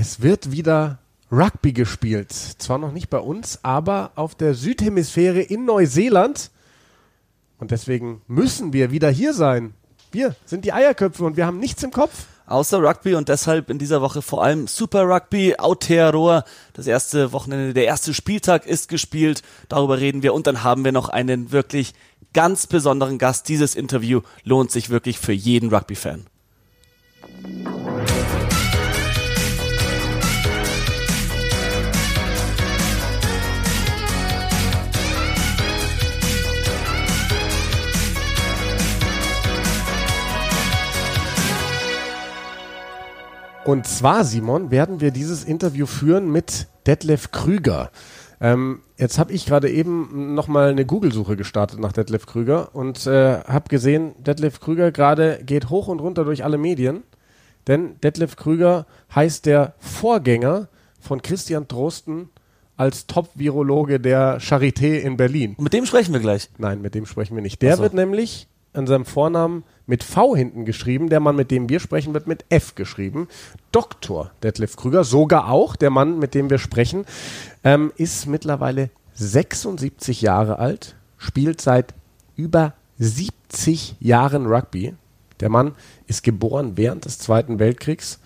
Es wird wieder Rugby gespielt. Zwar noch nicht bei uns, aber auf der Südhemisphäre in Neuseeland. Und deswegen müssen wir wieder hier sein. Wir sind die Eierköpfe und wir haben nichts im Kopf. Außer Rugby und deshalb in dieser Woche vor allem Super Rugby, Aotearoa. Das erste Wochenende, der erste Spieltag ist gespielt. Darüber reden wir und dann haben wir noch einen wirklich ganz besonderen Gast. Dieses Interview lohnt sich wirklich für jeden Rugby-Fan. Und zwar, Simon, werden wir dieses Interview führen mit Detlef Krüger. Ähm, jetzt habe ich gerade eben nochmal eine Google-Suche gestartet nach Detlef Krüger und äh, habe gesehen, Detlef Krüger gerade geht hoch und runter durch alle Medien. Denn Detlef Krüger heißt der Vorgänger von Christian Drosten als Top-Virologe der Charité in Berlin. Mit dem sprechen wir gleich. Nein, mit dem sprechen wir nicht. Der so. wird nämlich an seinem Vornamen mit V hinten geschrieben. Der Mann, mit dem wir sprechen, wird mit F geschrieben. Dr. Detlef Krüger, sogar auch der Mann, mit dem wir sprechen, ähm, ist mittlerweile 76 Jahre alt, spielt seit über 70 Jahren Rugby. Der Mann ist geboren während des Zweiten Weltkriegs,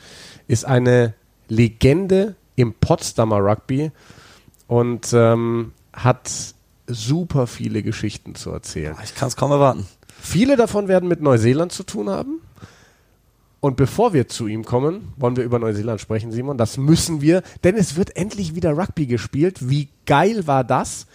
ist eine Legende im Potsdamer Rugby und ähm, hat super viele Geschichten zu erzählen. Ich kann es kaum erwarten. Viele davon werden mit Neuseeland zu tun haben. Und bevor wir zu ihm kommen, wollen wir über Neuseeland sprechen, Simon. Das müssen wir, denn es wird endlich wieder Rugby gespielt. Wie geil war das?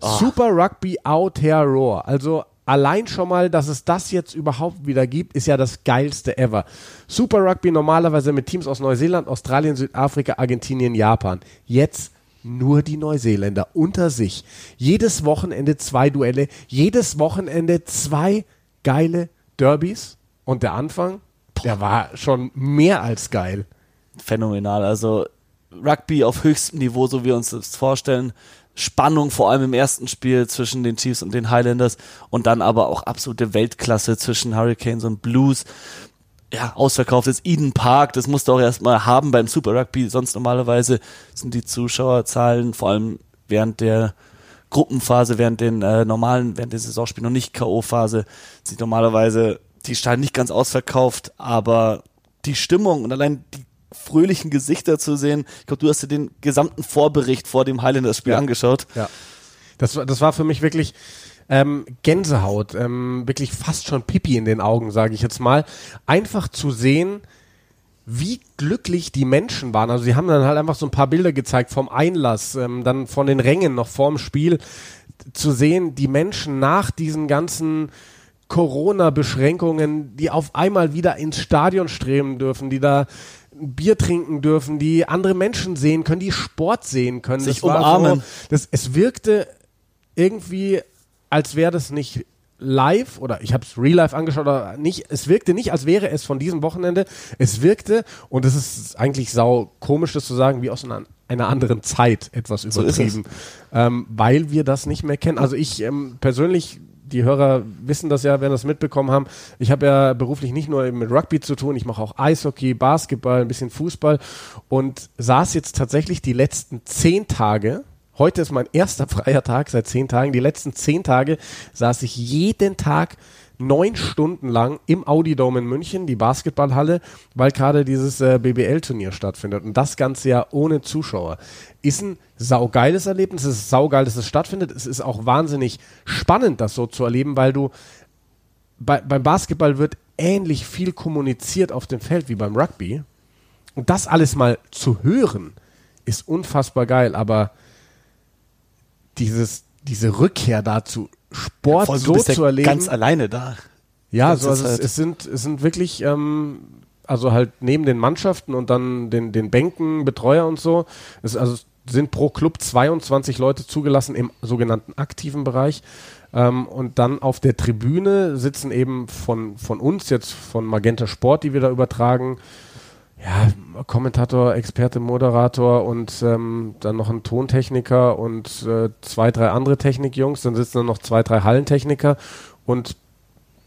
Oh. Super Rugby Aotearoa. Also allein schon mal, dass es das jetzt überhaupt wieder gibt, ist ja das geilste ever. Super Rugby normalerweise mit Teams aus Neuseeland, Australien, Südafrika, Argentinien, Japan. Jetzt nur die Neuseeländer unter sich. Jedes Wochenende zwei Duelle, jedes Wochenende zwei geile Derbys. Und der Anfang, der war schon mehr als geil. Phänomenal. Also Rugby auf höchstem Niveau, so wie wir uns das vorstellen. Spannung, vor allem im ersten Spiel zwischen den Chiefs und den Highlanders und dann aber auch absolute Weltklasse zwischen Hurricanes und Blues ja, ausverkauftes Eden Park, das musst du auch erstmal haben beim Super Rugby, sonst normalerweise sind die Zuschauerzahlen vor allem während der Gruppenphase, während den äh, normalen, während der Saisonspiel noch nicht K.O.-Phase, sind normalerweise die Stadien nicht ganz ausverkauft, aber die Stimmung und allein die fröhlichen Gesichter zu sehen, ich glaube, du hast dir den gesamten Vorbericht vor dem Highlanders-Spiel ja. angeschaut. Ja. Das, das war für mich wirklich, ähm, Gänsehaut, ähm, wirklich fast schon Pipi in den Augen, sage ich jetzt mal. Einfach zu sehen, wie glücklich die Menschen waren. Also sie haben dann halt einfach so ein paar Bilder gezeigt vom Einlass, ähm, dann von den Rängen noch vorm Spiel zu sehen, die Menschen nach diesen ganzen Corona-Beschränkungen, die auf einmal wieder ins Stadion streben dürfen, die da Bier trinken dürfen, die andere Menschen sehen können, die Sport sehen können. Sich das umarmen. So, das, es wirkte irgendwie als wäre das nicht live oder ich habe es real life angeschaut oder nicht. Es wirkte nicht, als wäre es von diesem Wochenende. Es wirkte und es ist eigentlich sau komisch, das zu sagen, wie aus einer, einer anderen Zeit etwas übertrieben, so ähm, weil wir das nicht mehr kennen. Also ich ähm, persönlich die Hörer wissen das ja, werden das mitbekommen haben. Ich habe ja beruflich nicht nur mit Rugby zu tun, ich mache auch Eishockey, Basketball, ein bisschen Fußball und saß jetzt tatsächlich die letzten zehn Tage Heute ist mein erster freier Tag seit zehn Tagen. Die letzten zehn Tage saß ich jeden Tag neun Stunden lang im Audi-Dome in München, die Basketballhalle, weil gerade dieses äh, BBL-Turnier stattfindet. Und das Ganze ja ohne Zuschauer. Ist ein saugeiles Erlebnis. Es ist saugeil, dass es stattfindet. Es ist auch wahnsinnig spannend, das so zu erleben, weil du bei, beim Basketball wird ähnlich viel kommuniziert auf dem Feld wie beim Rugby. Und das alles mal zu hören, ist unfassbar geil. Aber dieses, diese Rückkehr dazu, Sport ja, so zu erleben. Ganz alleine da. Ja, so, also es, es, sind, es sind wirklich, ähm, also halt neben den Mannschaften und dann den, den Bänken, Betreuer und so, es, also sind pro Club 22 Leute zugelassen im sogenannten aktiven Bereich. Ähm, und dann auf der Tribüne sitzen eben von, von uns, jetzt von Magenta Sport, die wir da übertragen, ja, Kommentator, Experte, Moderator und ähm, dann noch ein Tontechniker und äh, zwei, drei andere Technikjungs. Dann sitzen dann noch zwei, drei Hallentechniker und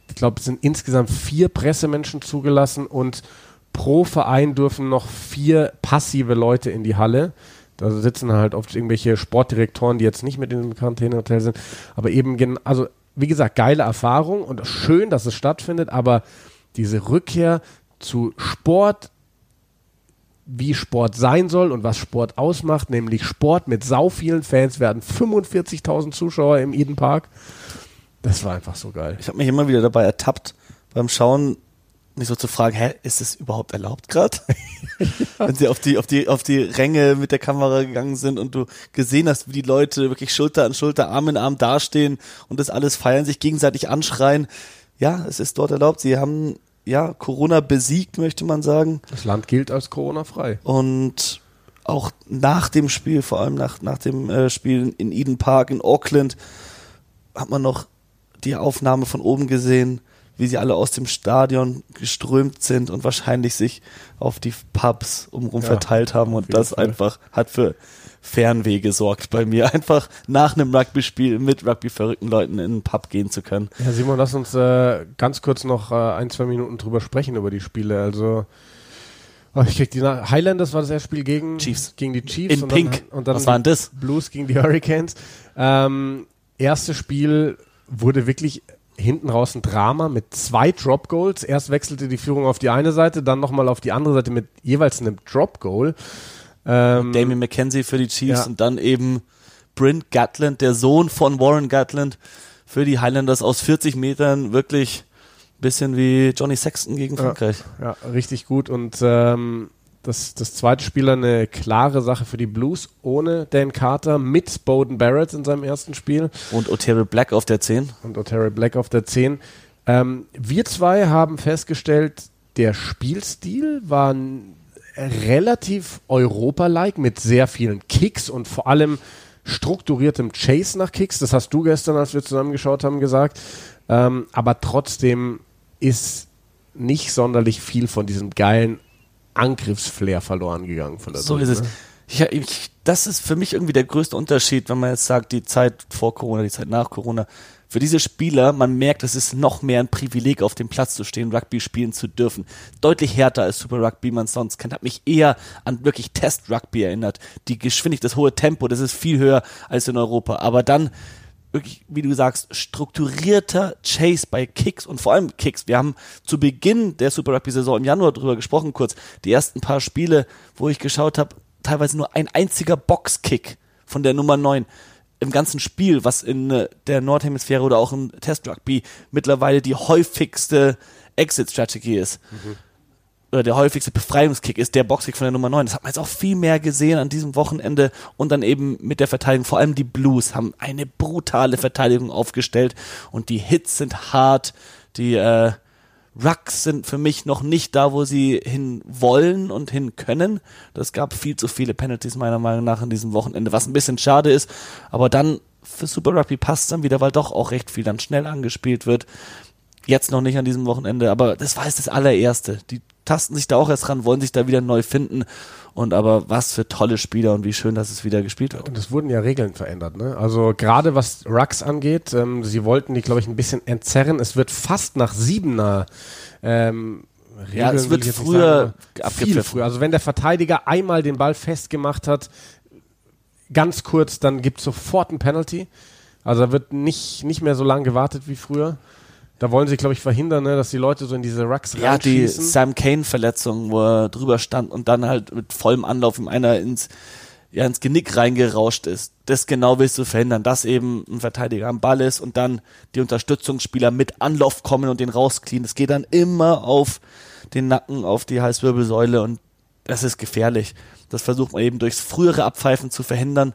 ich glaube, es sind insgesamt vier Pressemenschen zugelassen und pro Verein dürfen noch vier passive Leute in die Halle. Da sitzen halt oft irgendwelche Sportdirektoren, die jetzt nicht mit in dem Quarantänehotel sind. Aber eben, also wie gesagt, geile Erfahrung und schön, dass es stattfindet, aber diese Rückkehr zu Sport, wie Sport sein soll und was Sport ausmacht, nämlich Sport mit sau vielen Fans, werden 45.000 Zuschauer im Eden Park. Das war einfach so geil. Ich habe mich immer wieder dabei ertappt, beim Schauen mich so zu fragen, hä, ist es überhaupt erlaubt gerade? Wenn sie auf die, auf die, auf die Ränge mit der Kamera gegangen sind und du gesehen hast, wie die Leute wirklich Schulter an Schulter, Arm in Arm dastehen und das alles feiern, sich gegenseitig anschreien. Ja, es ist dort erlaubt. Sie haben ja Corona besiegt, möchte man sagen. Das Land gilt als Corona-frei. Und auch nach dem Spiel, vor allem nach, nach dem äh, Spiel in Eden Park in Auckland, hat man noch die Aufnahme von oben gesehen wie sie alle aus dem Stadion geströmt sind und wahrscheinlich sich auf die Pubs umrum ja, verteilt haben und das Fall. einfach hat für Fernweh gesorgt bei mir, einfach nach einem Rugby-Spiel mit Rugby-verrückten Leuten in einen Pub gehen zu können. Ja, Simon, lass uns äh, ganz kurz noch äh, ein, zwei Minuten drüber sprechen über die Spiele. Also oh, ich krieg die Na Highlanders war das erste Spiel gegen, Chiefs. gegen die Chiefs. In und Pink. Dann, und dann Was war denn das? Blues gegen die Hurricanes. Ähm, erstes Spiel wurde wirklich hinten raus ein Drama mit zwei Drop Goals. Erst wechselte die Führung auf die eine Seite, dann nochmal auf die andere Seite mit jeweils einem Drop Goal. Ähm, Damien McKenzie für die Chiefs ja. und dann eben Brent Gatland, der Sohn von Warren Gatland, für die Highlanders aus 40 Metern wirklich bisschen wie Johnny Sexton gegen Frankreich. Ja, ja richtig gut und ähm, das, das zweite Spiel eine klare Sache für die Blues, ohne Dan Carter, mit Bowden Barrett in seinem ersten Spiel. Und Otero Black auf der 10. Und Otero Black auf der 10. Ähm, wir zwei haben festgestellt, der Spielstil war relativ Europa-like mit sehr vielen Kicks und vor allem strukturiertem Chase nach Kicks. Das hast du gestern, als wir zusammengeschaut haben, gesagt. Ähm, aber trotzdem ist nicht sonderlich viel von diesem geilen Angriffsflair verloren gegangen von der So ist es. Ne? Ich, ich, das ist für mich irgendwie der größte Unterschied, wenn man jetzt sagt, die Zeit vor Corona, die Zeit nach Corona. Für diese Spieler, man merkt, es ist noch mehr ein Privileg, auf dem Platz zu stehen, Rugby spielen zu dürfen. Deutlich härter als Super Rugby man sonst kennt. Hat mich eher an wirklich Test Rugby erinnert. Die Geschwindigkeit, das hohe Tempo, das ist viel höher als in Europa. Aber dann wirklich, wie du sagst, strukturierter Chase bei Kicks und vor allem Kicks. Wir haben zu Beginn der Super Rugby-Saison im Januar drüber gesprochen, kurz. Die ersten paar Spiele, wo ich geschaut habe, teilweise nur ein einziger Boxkick von der Nummer 9 im ganzen Spiel, was in äh, der Nordhemisphäre oder auch im Test Rugby mittlerweile die häufigste Exit-Strategie ist. Mhm oder der häufigste Befreiungskick ist der Boxkick von der Nummer 9. Das hat man jetzt auch viel mehr gesehen an diesem Wochenende und dann eben mit der Verteidigung. Vor allem die Blues haben eine brutale Verteidigung aufgestellt und die Hits sind hart. Die äh, Rucks sind für mich noch nicht da, wo sie hin wollen und hin können. Das gab viel zu viele Penalties meiner Meinung nach in diesem Wochenende, was ein bisschen schade ist. Aber dann für Super Rugby passt dann wieder, weil doch auch recht viel dann schnell angespielt wird. Jetzt noch nicht an diesem Wochenende, aber das war jetzt das allererste. Die tasten sich da auch erst ran, wollen sich da wieder neu finden. Und aber was für tolle Spieler und wie schön, dass es wieder gespielt wird. Und es wurden ja Regeln verändert, ne? Also gerade was Rucks angeht, ähm, sie wollten die, glaube ich, ein bisschen entzerren. Es wird fast nach Siebener ähm, Regeln, ja, es wird früher viel früher. Also wenn der Verteidiger einmal den Ball festgemacht hat, ganz kurz, dann gibt es sofort ein Penalty. Also da wird nicht, nicht mehr so lange gewartet wie früher. Da wollen sie, glaube ich, verhindern, ne, dass die Leute so in diese Rucks Ja, die Sam Kane-Verletzung, wo er drüber stand und dann halt mit vollem Anlauf ihm einer ins, ja, ins Genick reingerauscht ist. Das genau willst du verhindern, dass eben ein Verteidiger am Ball ist und dann die Unterstützungsspieler mit Anlauf kommen und den rauskriegen. Das geht dann immer auf den Nacken, auf die Halswirbelsäule und das ist gefährlich. Das versucht man eben durchs frühere Abpfeifen zu verhindern.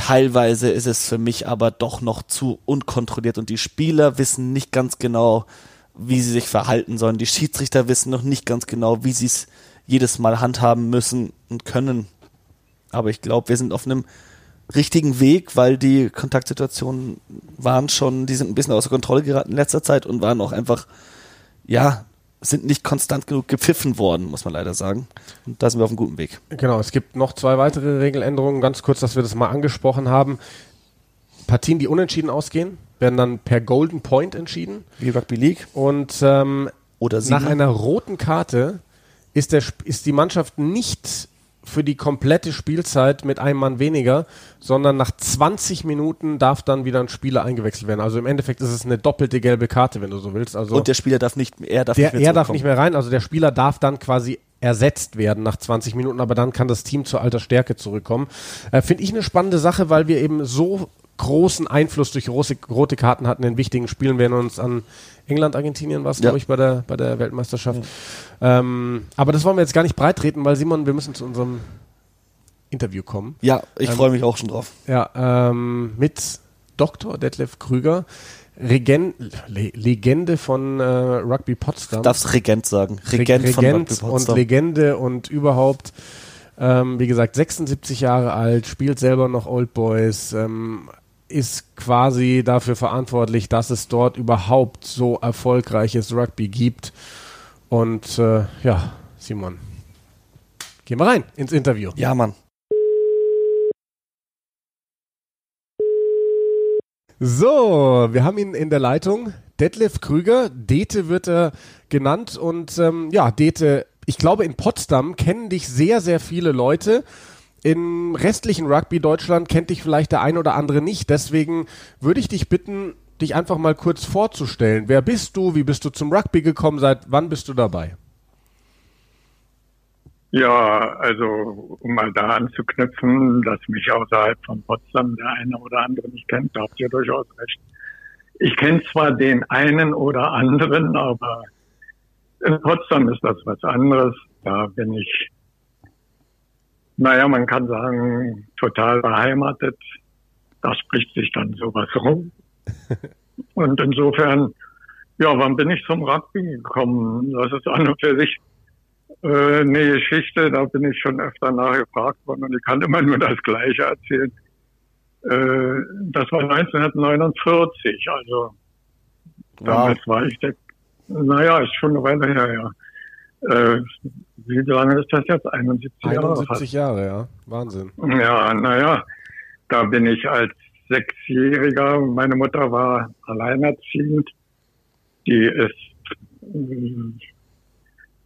Teilweise ist es für mich aber doch noch zu unkontrolliert und die Spieler wissen nicht ganz genau, wie sie sich verhalten sollen. Die Schiedsrichter wissen noch nicht ganz genau, wie sie es jedes Mal handhaben müssen und können. Aber ich glaube, wir sind auf einem richtigen Weg, weil die Kontaktsituationen waren schon, die sind ein bisschen außer Kontrolle geraten in letzter Zeit und waren auch einfach, ja, sind nicht konstant genug gepfiffen worden, muss man leider sagen. Und da sind wir auf einem guten Weg. Genau, es gibt noch zwei weitere Regeländerungen. Ganz kurz, dass wir das mal angesprochen haben. Partien, die unentschieden ausgehen, werden dann per Golden Point entschieden. Wie Rugby League. Und ähm, Oder nach einer roten Karte ist, der, ist die Mannschaft nicht für die komplette Spielzeit mit einem Mann weniger, sondern nach 20 Minuten darf dann wieder ein Spieler eingewechselt werden. Also im Endeffekt ist es eine doppelte gelbe Karte, wenn du so willst. Also Und der Spieler darf nicht, er darf der, nicht mehr er darf nicht mehr rein. Also der Spieler darf dann quasi ersetzt werden nach 20 Minuten, aber dann kann das Team zur alter Stärke zurückkommen. Äh, Finde ich eine spannende Sache, weil wir eben so großen Einfluss durch rote, Karten hatten in wichtigen Spielen. Wir erinnern uns an England, Argentinien war es, Ja. glaube ich, bei der, bei der Weltmeisterschaft. Ähm, aber das wollen wir jetzt gar nicht breitreten, weil Simon, wir müssen zu unserem Interview kommen. Ja, ich Ähm, freue mich auch schon drauf. Ja, ähm, mit Dr. Detlef Krüger, Regen Le Legende von äh, Rugby Potsdam. Darfst Regent sagen. Reg- Regent, von Rugby und Potsdam. Legende und überhaupt, ähm, wie gesagt, 76 Jahre alt, spielt selber noch Old Boys, ähm, ist quasi dafür verantwortlich, dass es dort überhaupt so erfolgreiches Rugby gibt. Und äh, ja, Simon, gehen wir rein ins Interview. Ja, Mann. So, wir haben ihn in der Leitung. Detlef Krüger, Dete wird er genannt. Und ähm, ja, Dete, ich glaube, in Potsdam kennen dich sehr, sehr viele Leute. Im restlichen Rugby Deutschland kennt dich vielleicht der ein oder andere nicht. Deswegen würde ich dich bitten, dich einfach mal kurz vorzustellen. Wer bist du? Wie bist du zum Rugby gekommen? Seit wann bist du dabei? Ja, also um mal da anzuknüpfen, dass mich außerhalb von Potsdam der eine oder andere nicht kennt, da habt ihr durchaus recht. Ich kenne zwar den einen oder anderen, aber in Potsdam ist das was anderes. Da bin ich, naja, man kann sagen, total beheimatet. Da spricht sich dann sowas rum. Und insofern, ja, wann bin ich zum Rugby gekommen? Das ist an und für sich äh, eine Geschichte, da bin ich schon öfter nachgefragt worden und ich kann immer nur das Gleiche erzählen. Äh, das war 1949, also damals war ich der, naja, ist schon eine Weile her, ja. Äh, wie lange ist das jetzt? 71 Jahre? 71 Jahre, ja. Wahnsinn. Ja, naja, da bin ich als Sechsjähriger, meine Mutter war alleinerziehend, die ist äh,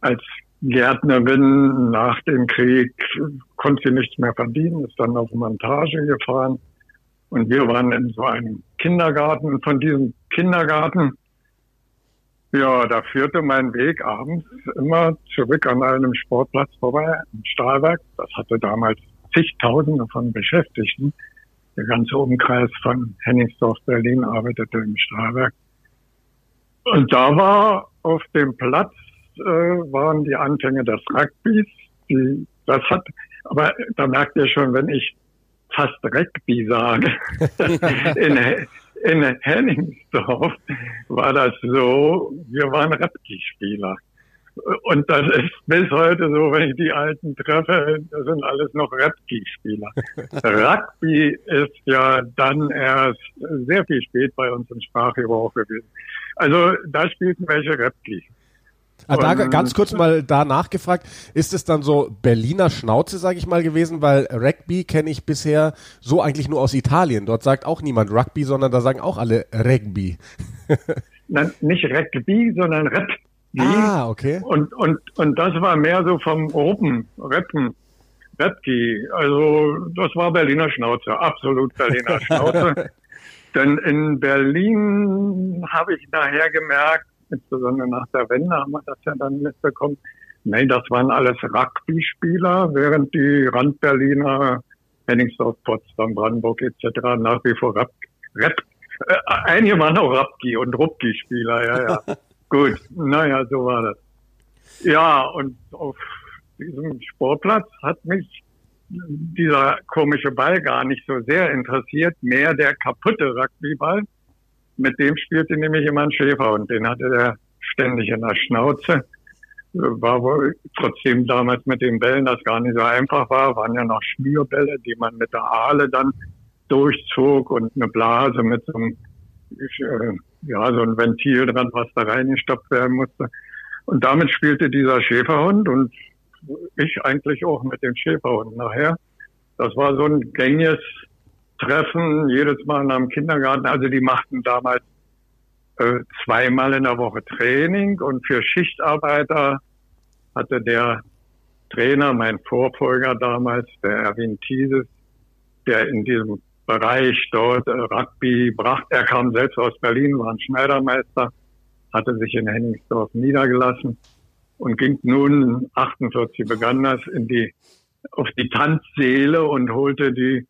als Gärtnerin nach dem Krieg, konnte sie nichts mehr verdienen, ist dann auf Montage gefahren und wir waren in so einem Kindergarten und von diesem Kindergarten ja, da führte mein Weg abends immer zurück an einem Sportplatz vorbei, im Stahlwerk. Das hatte damals zigtausende von Beschäftigten. Der ganze Umkreis von Henningsdorf, Berlin arbeitete im Stahlwerk. Und da war auf dem Platz, äh, waren die Anfänge des Rugbys. Die, das hat, aber da merkt ihr schon, wenn ich fast Rugby sage, in, in Henningsdorf war das so, wir waren Rugby-Spieler. Und das ist bis heute so, wenn ich die Alten treffe, das sind alles noch Rugby-Spieler. Rugby ist ja dann erst sehr viel spät bei uns im Sprachgebrauch gewesen. Also da spielten welche Rugby. Ah, da ganz kurz mal da nachgefragt, ist es dann so Berliner Schnauze, sage ich mal, gewesen, weil Rugby kenne ich bisher so eigentlich nur aus Italien. Dort sagt auch niemand Rugby, sondern da sagen auch alle Rugby. Nein, nicht Rugby, sondern Rugby. Ah, okay. Und, und, und das war mehr so vom Ruppen, Reppen, Repki. Also das war Berliner Schnauze, absolut Berliner Schnauze. Denn in Berlin habe ich nachher gemerkt, insbesondere nach der Wende haben wir das ja dann mitbekommen, nee, das waren alles Rugby-Spieler, während die Randberliner, Henningsdorf, Potsdam, Brandenburg etc. nach wie vor Rap, Rap äh, einige waren auch Rapki und Rupki-Spieler, ja, ja. Gut, naja, so war das. Ja, und auf diesem Sportplatz hat mich dieser komische Ball gar nicht so sehr interessiert, mehr der kaputte Rugbyball. Mit dem spielte nämlich immer ein Schäfer und den hatte der ständig in der Schnauze. War wohl trotzdem damals mit den Bällen das gar nicht so einfach war, waren ja noch Schnürbälle, die man mit der Aale dann durchzog und eine Blase mit so einem, äh, ja, so ein Ventil dran, was da reingestopft werden musste. Und damit spielte dieser Schäferhund und ich eigentlich auch mit dem Schäferhund nachher. Das war so ein gängiges Treffen, jedes Mal nach dem Kindergarten. Also die machten damals äh, zweimal in der Woche Training und für Schichtarbeiter hatte der Trainer, mein Vorfolger damals, der Erwin Thieses, der in diesem Bereich dort äh, Rugby brachte. Er kam selbst aus Berlin, war ein Schneidermeister, hatte sich in Henningsdorf niedergelassen und ging nun, 48 begann das, in die, auf die Tanzseele und holte die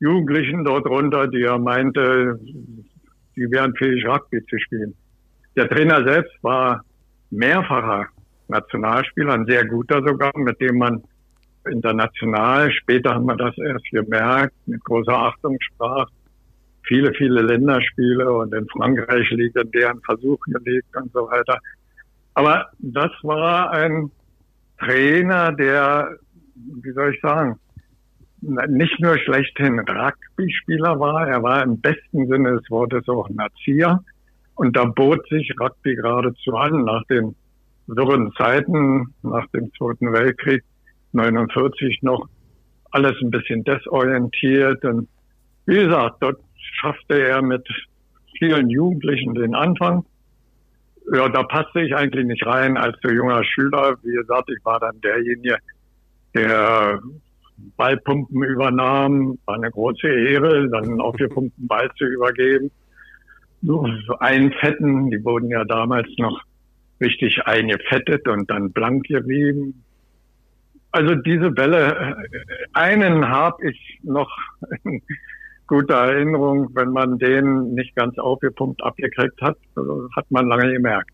Jugendlichen dort runter, die er meinte, die wären fähig, Rugby zu spielen. Der Trainer selbst war mehrfacher Nationalspieler, ein sehr guter sogar, mit dem man international, später haben wir das erst gemerkt, mit großer Achtung sprach. Viele, viele Länderspiele und in Frankreich deren Versuchen gelegt und so weiter. Aber das war ein Trainer, der, wie soll ich sagen, nicht nur schlechthin Rugby-Spieler war, er war im besten Sinne des Wortes auch ein Erzieher. Und da bot sich Rugby geradezu an, nach den wirren Zeiten, nach dem Zweiten Weltkrieg, 49 noch, alles ein bisschen desorientiert. Und wie gesagt, dort schaffte er mit vielen Jugendlichen den Anfang. Ja, da passte ich eigentlich nicht rein als so junger Schüler. Wie gesagt, ich war dann derjenige, der Ballpumpen übernahm. War eine große Ehre, dann auch vier Pumpen Ball zu übergeben. Nur einen Fetten, die wurden ja damals noch richtig eingefettet und dann blank gerieben. Also diese Bälle, einen habe ich noch in guter Erinnerung, wenn man den nicht ganz aufgepumpt abgekriegt hat, also hat man lange gemerkt.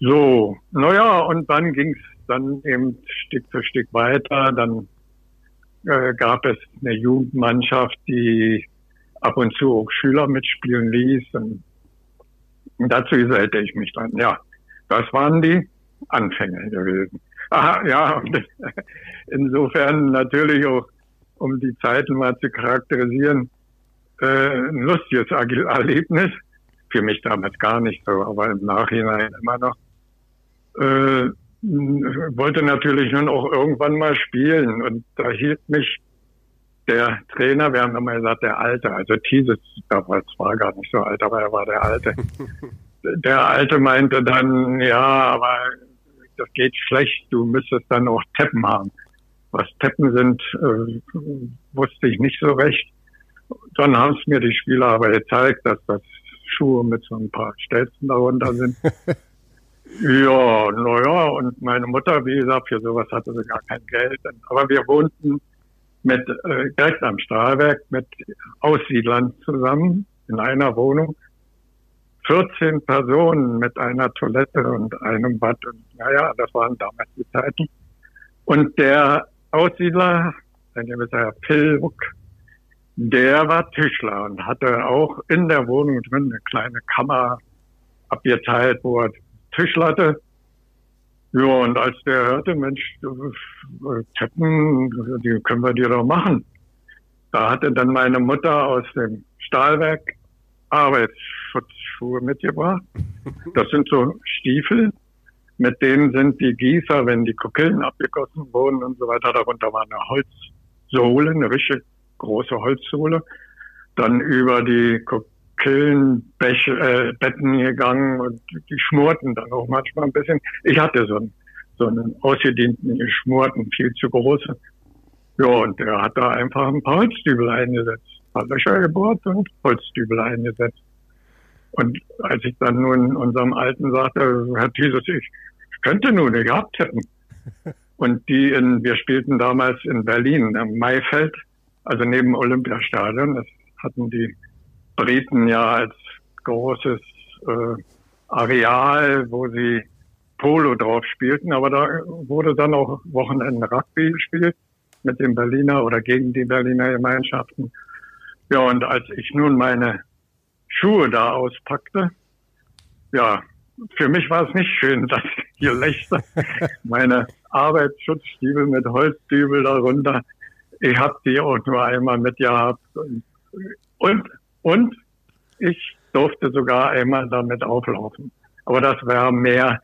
So, naja, und dann ging's dann eben Stück für Stück weiter. Dann äh, gab es eine Jugendmannschaft, die ab und zu auch Schüler mitspielen ließ. Und, dazu gesellte ich mich dann. Ja, das waren die Anfänge gewesen. Aha, ja, insofern natürlich auch, um die Zeiten mal zu charakterisieren, äh, ein lustiges Erlebnis. Für mich damals gar nicht so, aber im Nachhinein immer noch. Äh, wollte natürlich nun auch irgendwann mal spielen und da hielt mich der Trainer, wir haben immer gesagt, der Alte, also Thieses, damals war gar nicht so alt, aber er war der Alte. der Alte meinte dann, ja, aber das geht schlecht, du müsstest dann auch Teppen haben. Was Teppen sind, äh, wusste ich nicht so recht. Dann haben es mir die Spieler aber gezeigt, dass das Schuhe mit so ein paar Stelzen darunter sind. Ja, naja, und meine Mutter, wie gesagt, für sowas hatte sie gar kein Geld. Aber wir wohnten mit äh, direkt am Stahlwerk mit Aussiedlern zusammen in einer Wohnung. 14 Personen mit einer Toilette und einem Bad. Und naja, das waren damals die Zeiten. Und der Aussiedler, ein gewisser Herr Pilbuck, der war Tischler und hatte auch in der Wohnung drin eine kleine Kammer abgeteilt, wo er Tischlatte. Ja, und als der hörte, Mensch, Teppen, die können wir dir doch machen. Da hatte dann meine Mutter aus dem Stahlwerk Arbeitsschutzschuhe mitgebracht. Das sind so Stiefel, mit denen sind die Gießer, wenn die Kokillen abgegossen wurden und so weiter, darunter war eine Holzsohle, eine richtig große Holzsohle. Dann über die Killenbetten äh, gegangen und die schmorten dann auch manchmal ein bisschen. Ich hatte so einen, so einen ausgedienten, geschmorten, viel zu großen. Ja, und der hat da einfach ein paar Holzdübel eingesetzt. Hat Löcher gebohrt und Holzdübel eingesetzt. Und als ich dann nun unserem Alten sagte, Herr Thieses, ich könnte nun, hab Tippen. Und die in, wir spielten damals in Berlin, im Maifeld, also neben Olympiastadion. Das hatten die Briten ja als großes äh, Areal, wo sie Polo drauf spielten, aber da wurde dann auch Wochenende Rugby gespielt mit den Berliner oder gegen die Berliner Gemeinschaften. Ja, und als ich nun meine Schuhe da auspackte, ja, für mich war es nicht schön, das Gelächter, meine Arbeitsschutzstiefel mit Holzdübel darunter. Ich habe die auch nur einmal mitgehabt und, und und ich durfte sogar einmal damit auflaufen. Aber das war mehr,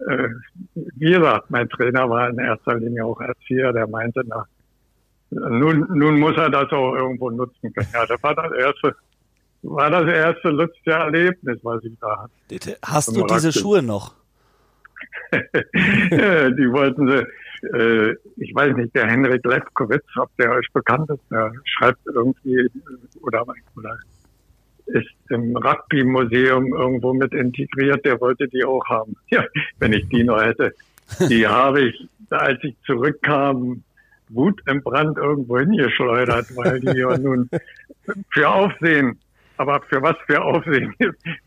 äh, wie gesagt, mein Trainer war in erster Linie auch Erzieher, der meinte, na, nun, nun muss er das auch irgendwo nutzen können. Ja, das war das erste, war das erste lustige Erlebnis, was ich da hatte. Hast du diese Schuhe noch? die wollten sie, äh, ich weiß nicht, der Henrik Lefkowitz, ob der euch bekannt ist, der schreibt irgendwie oder, oder ist im Rugby-Museum irgendwo mit integriert, der wollte die auch haben. Ja, wenn ich die noch hätte. Die habe ich, als ich zurückkam, wutentbrannt irgendwo hingeschleudert, weil die ja nun für Aufsehen, aber für was für Aufsehen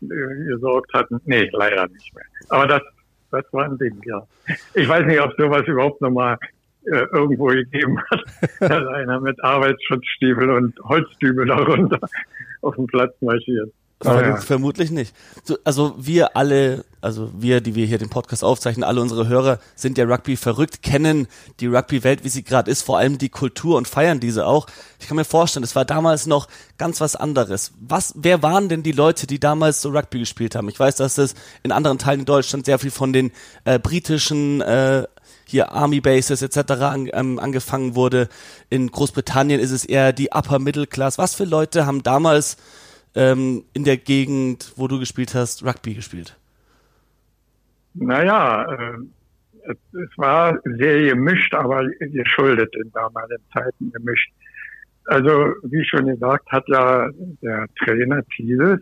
gesorgt hatten. Nee, leider nicht mehr. Aber das, das war ein Ding, ja. Ich weiß nicht, ob sowas überhaupt nochmal äh, irgendwo gegeben hat, dass einer mit Arbeitsschutzstiefel und Holzdübel darunter auf dem Platz marschiert. Ja. Vermutlich nicht. So, also wir alle, also wir, die wir hier den Podcast aufzeichnen, alle unsere Hörer sind ja Rugby verrückt, kennen die Rugby-Welt, wie sie gerade ist, vor allem die Kultur und feiern diese auch. Ich kann mir vorstellen, es war damals noch ganz was anderes. Was, wer waren denn die Leute, die damals so Rugby gespielt haben? Ich weiß, dass es in anderen Teilen in Deutschland sehr viel von den äh, britischen äh, hier Army Bases etc. An, ähm, angefangen wurde. In Großbritannien ist es eher die Upper Middle Class. Was für Leute haben damals ähm, in der Gegend, wo du gespielt hast, Rugby gespielt? Naja, äh, es, war sehr gemischt, aber geschuldet in damaligen Zeiten gemischt. Also, wie schon gesagt, hat ja der Trainer Thies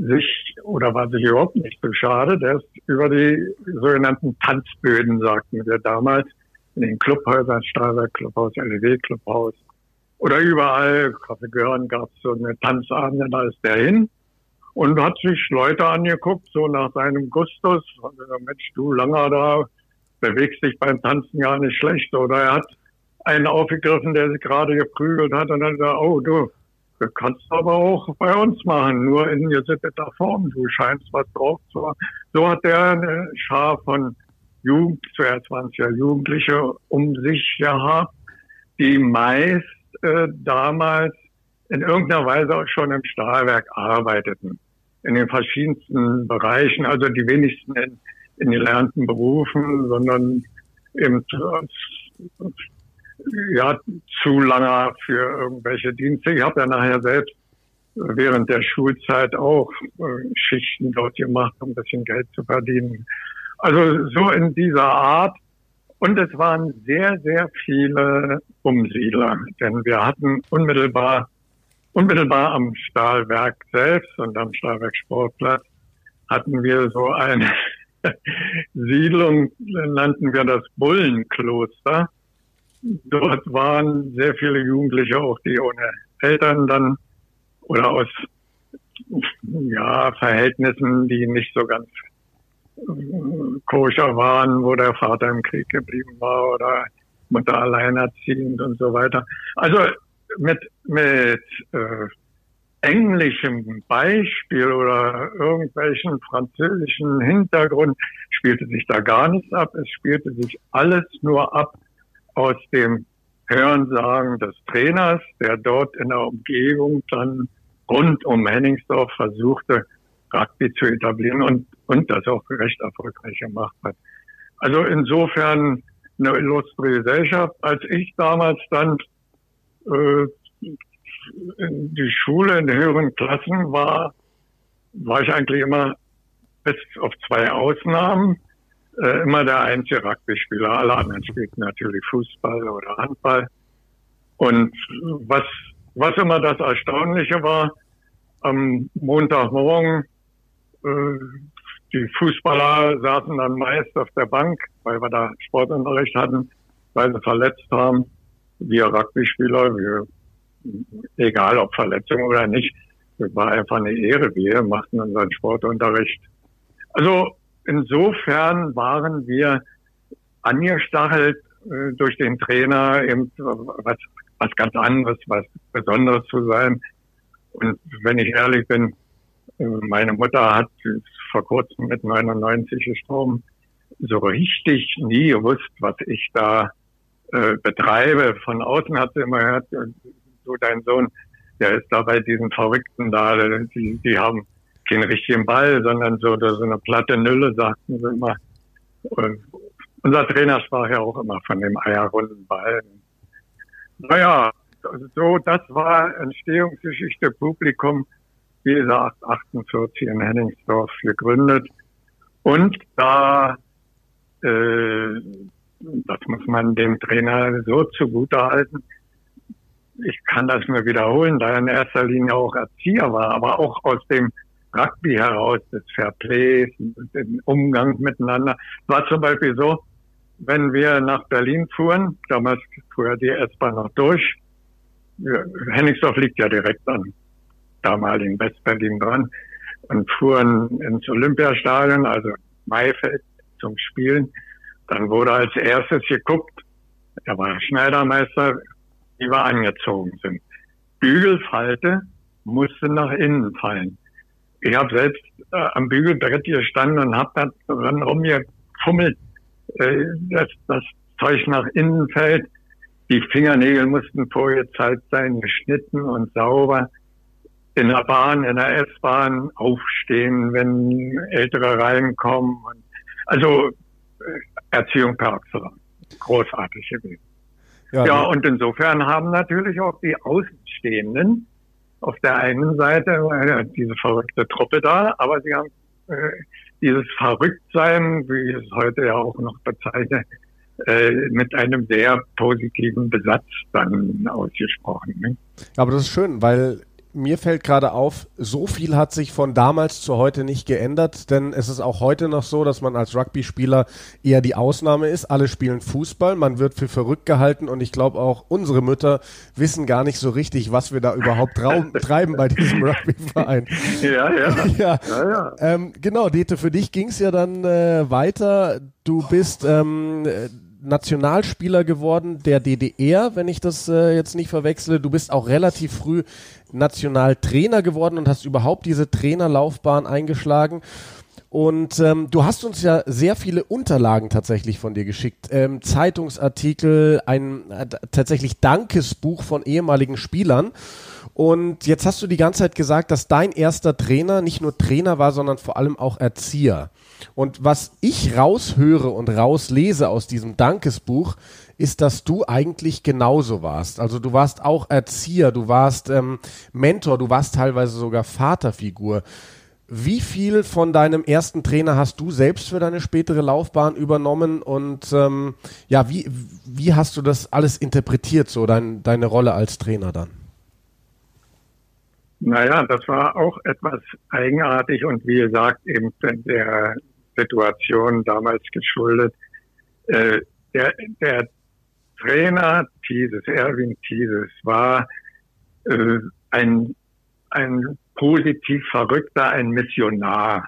sich, oder war sich überhaupt nicht so schade, der ist über die sogenannten Tanzböden, sagten wir damals, in den Clubhäusern, Stahlwerk Clubhaus, LEW Clubhaus, oder überall, Kaffee gehören, gab es so eine Tanzabende, da ist der hin und hat sich Leute angeguckt, so nach seinem Gustus. Und, Mensch, du Langer da, bewegst dich beim Tanzen gar nicht schlecht. Oder er hat einen aufgegriffen, der sich gerade geprügelt hat und dann sagt, oh du, du kannst aber auch bei uns machen, nur in gesitteter Form. Du scheinst was drauf zu haben. So hat er eine Schar von Jugend, zuerst waren es ja Jugendliche, um sich gehabt, die meist äh, damals in irgendeiner Weise auch schon im Stahlwerk arbeiteten. In den verschiedensten Bereichen, also die wenigsten in, in gelernten Berufen, sondern eben ja, zu langer für irgendwelche Dienste. Ich habe ja nachher selbst während der Schulzeit auch äh, Schichten dort gemacht, um ein bisschen Geld zu verdienen. Also so in dieser Art und es waren sehr, sehr viele Umsiedler, denn wir hatten unmittelbar, unmittelbar am Stahlwerk selbst und am Stahlwerk Sportplatz hatten wir so eine Siedlung, nannten wir das Bullenkloster. Dort waren sehr viele Jugendliche, auch die ohne Eltern dann oder aus ja, Verhältnissen, die nicht so ganz koscher waren, wo der Vater im Krieg geblieben war oder Mutter alleinerziehend und so weiter. Also mit, mit äh, englischem Beispiel oder irgendwelchen französischen Hintergrund spielte sich da gar nichts ab. Es spielte sich alles nur ab aus dem Hörensagen des Trainers, der dort in der Umgebung dann rund um Henningsdorf versuchte, Rugby zu etablieren und, und das auch recht erfolgreich gemacht hat. Also insofern eine illustre Gesellschaft. Als ich damals dann äh, in die Schule in höheren Klassen war, war ich eigentlich immer bis auf zwei Ausnahmen äh, immer der einzige Rugby-Spieler. Alle anderen spielten natürlich Fußball oder Handball. Und was, was immer das Erstaunliche war, am Montagmorgen äh, die Fußballer saßen dann meist auf der Bank, weil wir da Sportunterricht hatten, weil sie verletzt haben. Wir Rugby-Spieler, wir, egal ob Verletzung oder nicht, das war einfach eine Ehre. Wir machten unseren Sportunterricht. Also insofern waren wir angestachelt äh, durch den Trainer, eben was, was ganz anderes, was Besonderes zu sein. Und wenn ich ehrlich bin, meine Mutter hat vor kurzem mit 99 gestorben, so richtig nie gewusst, was ich da äh, betreibe. Von außen hat sie immer gehört, du, dein Sohn, der ist da bei diesen Verrückten da, die, die haben keinen richtigen Ball, sondern so, so eine platte Nülle, sagten sie immer. Und unser Trainer sprach ja auch immer von dem eierrunden Ball. Naja, so, das war Entstehungsgeschichte, Publikum wie gesagt, 48 in Henningsdorf gegründet. Und da äh, das muss man dem Trainer so zugute halten. Ich kann das nur wiederholen, da er in erster Linie auch Erzieher war, aber auch aus dem Rugby heraus, des Fairplays, den Umgang miteinander. War zum Beispiel so, wenn wir nach Berlin fuhren, damals fuhr die S-Bahn noch durch, Hennigsdorf liegt ja direkt an damaligen Westberlin dran und fuhren ins Olympiastadion, also Maifeld zum Spielen. Dann wurde als erstes geguckt, er war Schneidermeister, wie wir angezogen sind. Bügelfalte musste nach innen fallen. Ich habe selbst äh, am Bügelbrett gestanden und habe da dran rumgefummelt, äh, dass das Zeug nach innen fällt. Die Fingernägel mussten vorgezahlt sein, geschnitten und sauber. In der Bahn, in der S-Bahn aufstehen, wenn Ältere reinkommen. Also äh, Erziehung per Excellence. Großartig gewesen. Ja, ja, und insofern haben natürlich auch die Außenstehenden auf der einen Seite äh, diese verrückte Truppe da, aber sie haben äh, dieses Verrücktsein, wie ich es heute ja auch noch bezeichne, äh, mit einem sehr positiven Besatz dann ausgesprochen. Ne? Aber das ist schön, weil mir fällt gerade auf, so viel hat sich von damals zu heute nicht geändert, denn es ist auch heute noch so, dass man als Rugby-Spieler eher die Ausnahme ist. Alle spielen Fußball, man wird für verrückt gehalten und ich glaube auch unsere Mütter wissen gar nicht so richtig, was wir da überhaupt treiben bei diesem Rugby-Verein. Ja, ja. ja. ja, ja. Ähm, genau, Dete, für dich ging es ja dann äh, weiter. Du bist ähm, Nationalspieler geworden der DDR, wenn ich das äh, jetzt nicht verwechsle. Du bist auch relativ früh Nationaltrainer geworden und hast überhaupt diese Trainerlaufbahn eingeschlagen. Und ähm, du hast uns ja sehr viele Unterlagen tatsächlich von dir geschickt. Ähm, Zeitungsartikel, ein äh, tatsächlich Dankesbuch von ehemaligen Spielern. Und jetzt hast du die ganze Zeit gesagt, dass dein erster Trainer nicht nur Trainer war, sondern vor allem auch Erzieher. Und was ich raushöre und rauslese aus diesem Dankesbuch, ist, dass du eigentlich genauso warst. Also du warst auch Erzieher, du warst ähm, Mentor, du warst teilweise sogar Vaterfigur. Wie viel von deinem ersten Trainer hast du selbst für deine spätere Laufbahn übernommen und ähm, ja, wie, wie hast du das alles interpretiert, so dein, deine Rolle als Trainer dann? Naja, das war auch etwas eigenartig und wie gesagt, eben der Situation damals geschuldet. Äh, der, der Trainer Thieses, Erwin Thieses, war äh, ein, ein positiv Verrückter, ein Missionar.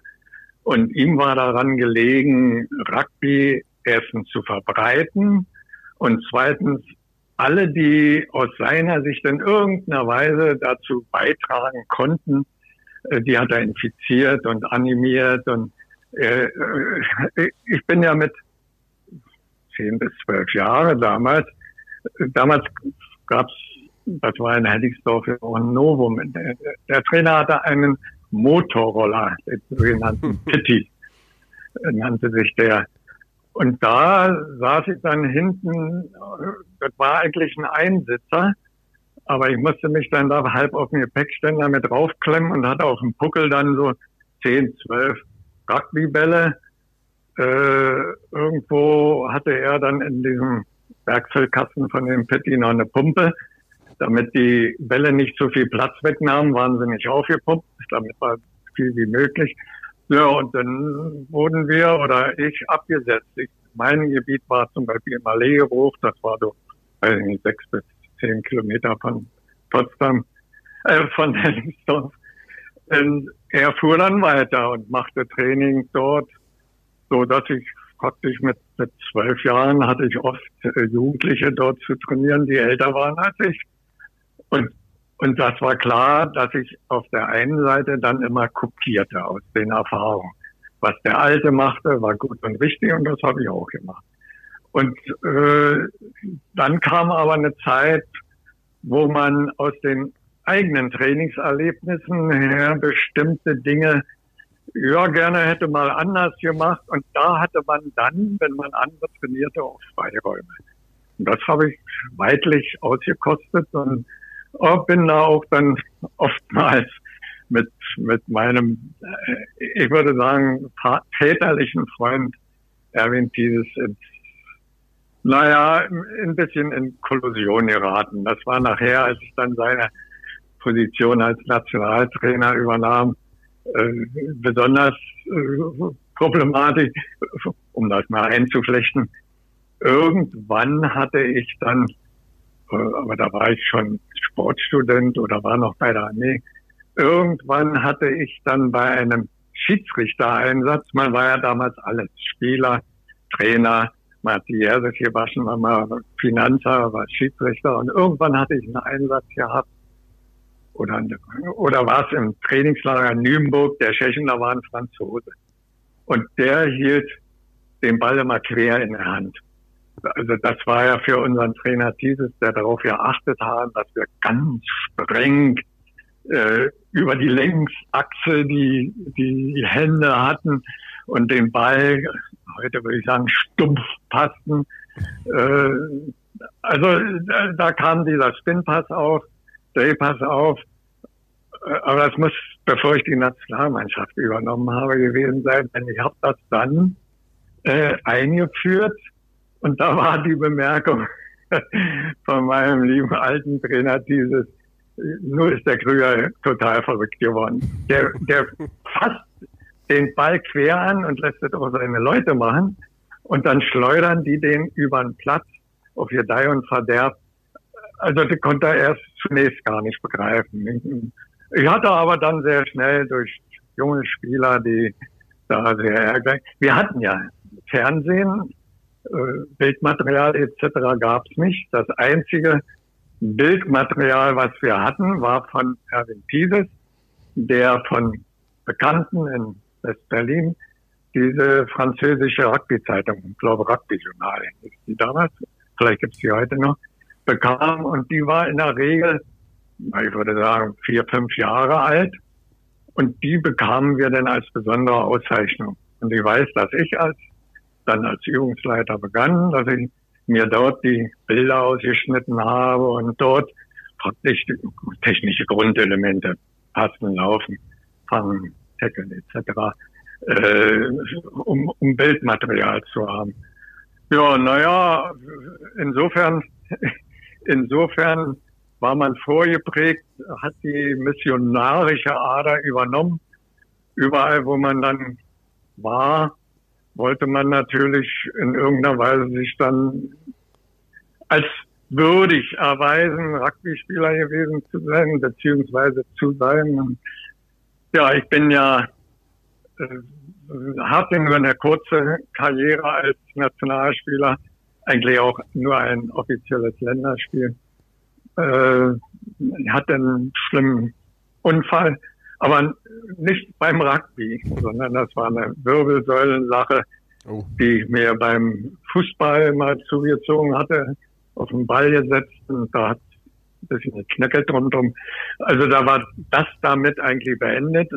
Und ihm war daran gelegen, Rugby erstens zu verbreiten und zweitens alle, die aus seiner Sicht in irgendeiner Weise dazu beitragen konnten, äh, die hat er infiziert und animiert. Und äh, äh, ich bin ja mit zehn bis zwölf Jahre damals. Damals gab's, das war in Heddigsdorf auch ein Novum. Der, der Trainer hatte einen Motorroller, den sogenannten Pitti, nannte sich der. Und da saß ich dann hinten, das war eigentlich ein Einsitzer, aber ich musste mich dann da halb auf den Gepäckständer mit draufklemmen und hatte auf dem Puckel dann so zehn, zwölf Rugbybälle äh, irgendwo hatte er dann in diesem Werkzeugkasten von dem Pitti noch eine Pumpe. Damit die Bälle nicht so viel Platz wegnahmen, waren sie nicht aufgepumpt. Damit war viel wie möglich. Ja, und dann wurden wir oder ich abgesetzt. Ich, mein Gebiet war zum Beispiel im Alleehof, das war so, weiß nicht, sechs bis zehn Kilometer von Potsdam, äh, von Hellingsdorf. Und er fuhr dann weiter und machte Training dort so dass ich praktisch mit, mit zwölf Jahren hatte ich oft äh, Jugendliche dort zu trainieren, die älter waren als ich. Und, und das war klar, dass ich auf der einen Seite dann immer kopierte aus den Erfahrungen. Was der Alte machte, war gut und richtig und das habe ich auch gemacht. Und äh, dann kam aber eine Zeit, wo man aus den eigenen Trainingserlebnissen her bestimmte Dinge ja, gerne hätte mal anders gemacht. Und da hatte man dann, wenn man andere trainierte, auch Freiräume. Und das habe ich weitlich ausgekostet und bin da auch dann oftmals mit, mit meinem, äh, ich würde sagen, väterlichen Freund Erwin dieses ins, naja, ein bisschen in Kollusion geraten. Das war nachher, als ich dann seine Position als Nationaltrainer übernahm, äh, besonders äh, problematisch, um das mal einzuflechten. Irgendwann hatte ich dann, aber da war ich schon Sportstudent oder war noch bei der Armee, irgendwann hatte ich dann bei einem Schiedsrichtereinsatz, man war ja damals alles, Spieler, Trainer, man hat die Herde gewaschen, man war Finanzer, war Schiedsrichter und irgendwann hatte ich einen Einsatz gehabt oder, oder war es im Trainingslager in Nürnberg, der Tschechen, da war ein Franzose. Und der hielt den Ball immer quer in der Hand. Also das war ja für unseren Trainer dieses, der darauf geachtet hat, dass wir ganz streng äh, über die Längsachse die, die Hände hatten und den Ball, heute würde ich sagen, stumpf passten. Äh, also da, da kam dieser Spinpass auf, Drehpass auf. Äh, aber das muss, bevor ich die Nationalmannschaft übernommen habe, gewesen sein, denn ich habe das dann äh, eingeführt und da war die Bemerkung von meinem lieben alten Trainer dieses, nur ist der Krüger total verrückt geworden. Der, der fasst den Ball quer an und lässt es auch seine Leute machen. Und dann schleudern die den über den Platz auf Gedeih und Verderb. Also das konnte er erst zunächst gar nicht begreifen. Ich hatte aber dann sehr schnell durch junge Spieler, die da sehr ärgerlich. Wir hatten ja Fernsehen, Bildmaterial etc. gab es nicht. Das einzige Bildmaterial, was wir hatten, war von Erwin Pieses, der von Bekannten in West-Berlin diese französische Rugby-Zeitung, ich glaube Rugby-Journal, die damals, vielleicht gibt es die heute noch, bekam und die war in der Regel, ich würde sagen, vier, fünf Jahre alt und die bekamen wir dann als besondere Auszeichnung. Und ich weiß, dass ich als dann als Übungsleiter begann, dass ich mir dort die Bilder ausgeschnitten habe und dort praktisch technische Grundelemente passen, laufen, fangen, tackeln etc., äh, um, um Bildmaterial zu haben. Ja, naja, insofern, insofern war man vorgeprägt, hat die missionarische Ader übernommen. Überall, wo man dann war, wollte man natürlich in irgendeiner Weise sich dann als würdig erweisen, Rugby-Spieler gewesen zu sein, beziehungsweise zu sein. Und ja, ich bin ja äh, hatte nur eine kurze Karriere als Nationalspieler, eigentlich auch nur ein offizielles Länderspiel. Äh, hatte einen schlimmen Unfall, aber nicht beim Rugby, sondern das war eine Wirbelsäulensache, oh. die mir beim Fußball mal zugezogen hatte, auf den Ball gesetzt und da hat ein bisschen geknöckelt rundum. Also da war das damit eigentlich beendet,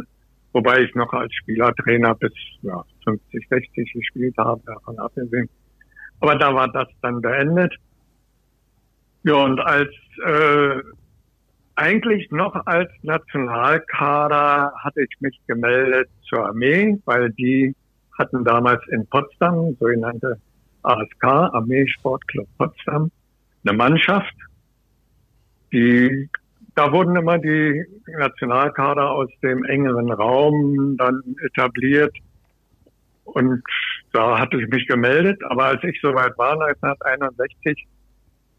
wobei ich noch als Spielertrainer bis ja, 50, 60 gespielt habe, davon abgesehen. Aber da war das dann beendet. Ja, und als äh, eigentlich noch als Nationalkader hatte ich mich gemeldet zur Armee, weil die hatten damals in Potsdam, sogenannte ASK, Armeesportclub Potsdam, eine Mannschaft. Die, da wurden immer die Nationalkader aus dem engeren Raum dann etabliert. Und da hatte ich mich gemeldet. Aber als ich soweit war, 1961,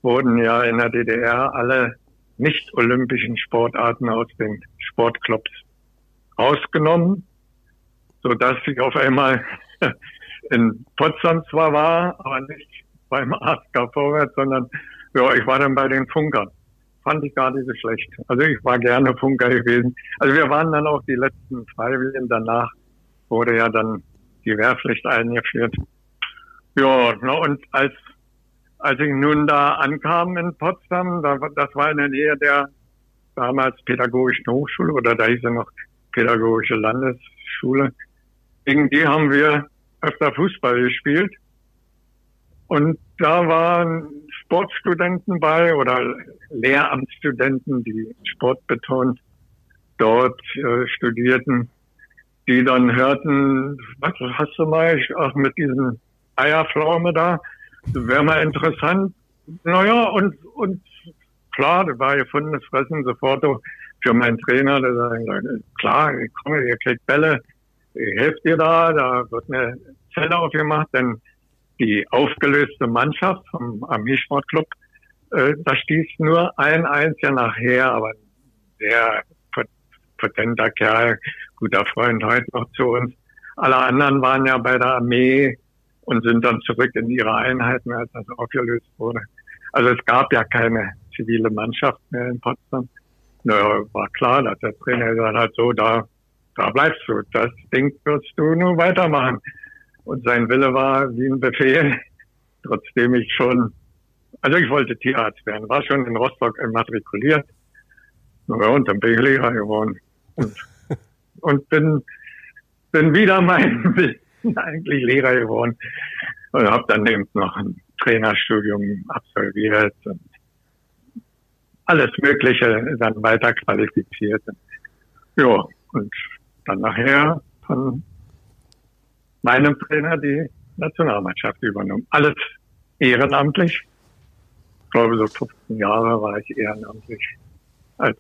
wurden ja in der DDR alle nicht-olympischen Sportarten aus den Sportclubs ausgenommen, so dass ich auf einmal in Potsdam zwar war, aber nicht beim ASK Vorwärts, sondern ja, ich war dann bei den Funkern. Fand ich gar nicht so schlecht. Also ich war gerne Funker gewesen. Also wir waren dann auch die letzten Freiwilligen. Danach wurde ja dann die Wehrpflicht eingeführt. Ja, und als als ich nun da ankam in Potsdam, da, das war in der Nähe der damals Pädagogischen Hochschule oder da hieß er noch Pädagogische Landesschule. Gegen die haben wir öfter Fußball gespielt. Und da waren Sportstudenten bei oder Lehramtsstudenten, die sportbetont dort äh, studierten, die dann hörten, was hast du mal, auch mit diesen Eierpflaume da. Wäre mal interessant. Naja, und, und klar, das war gefundenes Fressen sofort für meinen Trainer. Der sagt, klar, komm, ihr kriegt Bälle, ich helfe dir da, da wird eine Zelle aufgemacht, denn die aufgelöste Mannschaft vom Armeesportclub, äh, da stieß nur ein einziger nachher, aber sehr potenter Kerl, guter Freund heute noch zu uns. Alle anderen waren ja bei der Armee und sind dann zurück in ihre Einheiten, als das aufgelöst wurde. Also es gab ja keine zivile Mannschaft mehr in Potsdam. Naja, war klar, dass der Trainer gesagt hat, so, da, da bleibst du. Das Ding wirst du nur weitermachen. Und sein Wille war wie ein Befehl, trotzdem ich schon, also ich wollte Tierarzt werden, war schon in Rostock immatrikuliert. Naja, und dann bin ich Lehrer geworden. Und, und bin, bin wieder mein Wissen eigentlich Lehrer geworden. Und habe dann eben noch ein Trainerstudium absolviert und alles Mögliche dann weiter qualifiziert. Ja, und dann nachher von meinem Trainer die Nationalmannschaft übernommen. Alles ehrenamtlich. Ich glaube, so 15 Jahre war ich ehrenamtlich als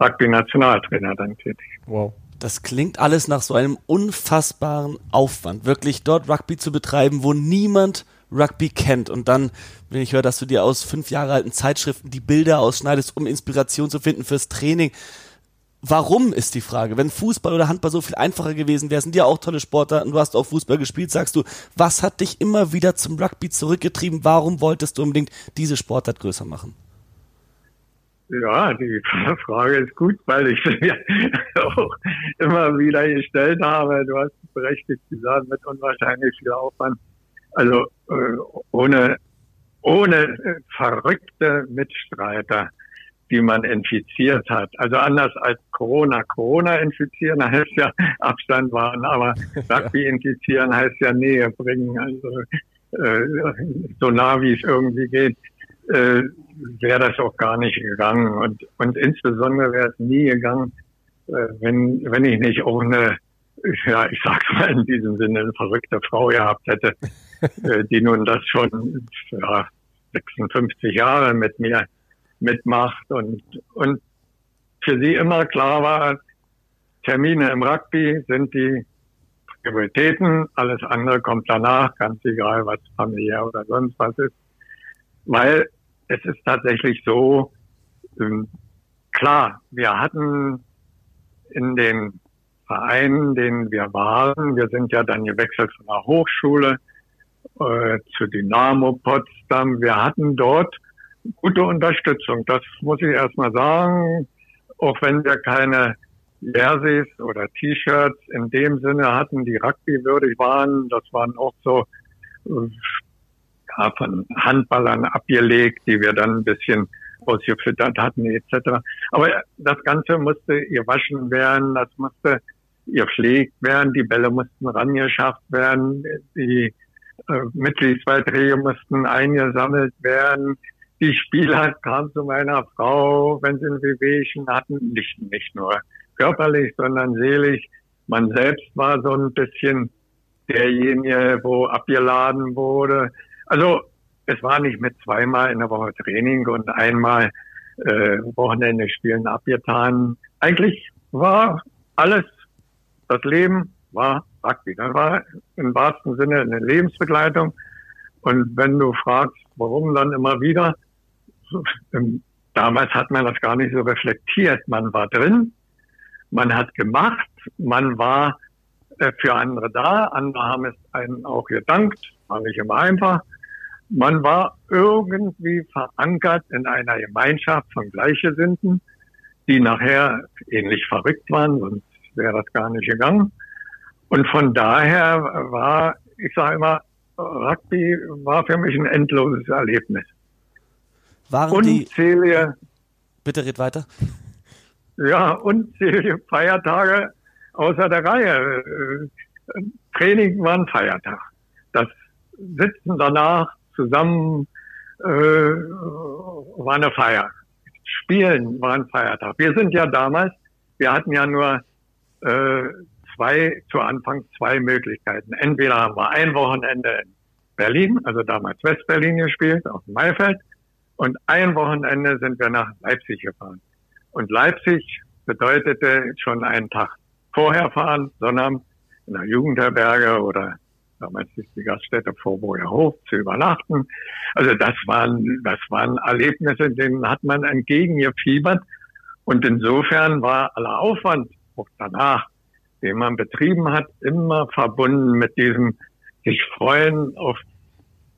Rugby-Nationaltrainer dann tätig. Wow. Das klingt alles nach so einem unfassbaren Aufwand, wirklich dort Rugby zu betreiben, wo niemand Rugby kennt. Und dann, wenn ich höre, dass du dir aus fünf Jahre alten Zeitschriften die Bilder ausschneidest, um Inspiration zu finden fürs Training. Warum ist die Frage? Wenn Fußball oder Handball so viel einfacher gewesen wäre, sind ja auch tolle Sportler und du hast auch Fußball gespielt, sagst du, was hat dich immer wieder zum Rugby zurückgetrieben? Warum wolltest du unbedingt diese Sportart größer machen? Ja, die Frage ist gut, weil ich sie mir auch immer wieder gestellt habe. Du hast berechtigt gesagt, mit unwahrscheinlich viel Aufwand. Also äh, ohne, ohne äh, verrückte Mitstreiter, die man infiziert hat. Also anders als Corona. Corona infizieren heißt ja Abstand wahren, aber Rugby infizieren heißt ja Nähe bringen. Also äh, so nah wie es irgendwie geht, wäre das auch gar nicht gegangen. Und, und insbesondere wäre es nie gegangen, äh, wenn, wenn ich nicht auch eine ja, ich sag's mal in diesem Sinne, eine verrückte Frau gehabt hätte, äh, die nun das schon ja, 56 Jahre mit mir mitmacht und, und für sie immer klar war, Termine im Rugby sind die Prioritäten, alles andere kommt danach, ganz egal, was familiär oder sonst was ist. Weil es ist tatsächlich so, ähm, klar, wir hatten in den Verein, den wir waren. Wir sind ja dann gewechselt von der Hochschule äh, zu Dynamo Potsdam. Wir hatten dort gute Unterstützung. Das muss ich erstmal sagen. Auch wenn wir keine Jerseys oder T-Shirts in dem Sinne hatten, die Rugby-würdig waren. Das waren auch so äh, von Handballern abgelegt, die wir dann ein bisschen ausgefüttert hatten etc. Aber das Ganze musste gewaschen werden, das musste gepflegt werden, die Bälle mussten rangeschafft werden, die äh, Mitgliedsbeiträge mussten eingesammelt werden. Die Spieler kamen zu meiner Frau, wenn sie ein Wehwehchen hatten, nicht, nicht nur körperlich, sondern seelisch. Man selbst war so ein bisschen derjenige, wo abgeladen wurde. Also es war nicht mit zweimal in der Woche Training und einmal äh, Wochenende spielen abgetan. Eigentlich war alles das Leben war Rugby. Das war im wahrsten Sinne eine Lebensbegleitung. Und wenn du fragst, warum dann immer wieder, damals hat man das gar nicht so reflektiert. Man war drin, man hat gemacht, man war äh, für andere da, andere haben es einen auch gedankt, war nicht immer einfach. Man war irgendwie verankert in einer Gemeinschaft von Gleichgesinnten, die nachher ähnlich verrückt waren, sonst wäre das gar nicht gegangen. Und von daher war, ich sage immer, Rugby war für mich ein endloses Erlebnis. Waren unzählige, die, bitte red weiter. Ja, unzählige Feiertage außer der Reihe. Training war ein Feiertag. Das Sitzen danach zusammen äh, war eine Feier. Spielen war ein Feiertag. Wir sind ja damals, wir hatten ja nur äh, zwei, zu Anfang zwei Möglichkeiten. Entweder haben wir ein Wochenende in Berlin, also damals Westberlin gespielt, auf dem Maifeld, und ein Wochenende sind wir nach Leipzig gefahren. Und Leipzig bedeutete schon einen Tag vorher fahren, sondern in der Jugendherberge oder damals ist die Gaststätte Vorburger Hof zu übernachten. Also das waren, das waren Erlebnisse, denen hat man entgegengefiebert. Und insofern war aller Aufwand auch danach, den man betrieben hat, immer verbunden mit diesem sich freuen auf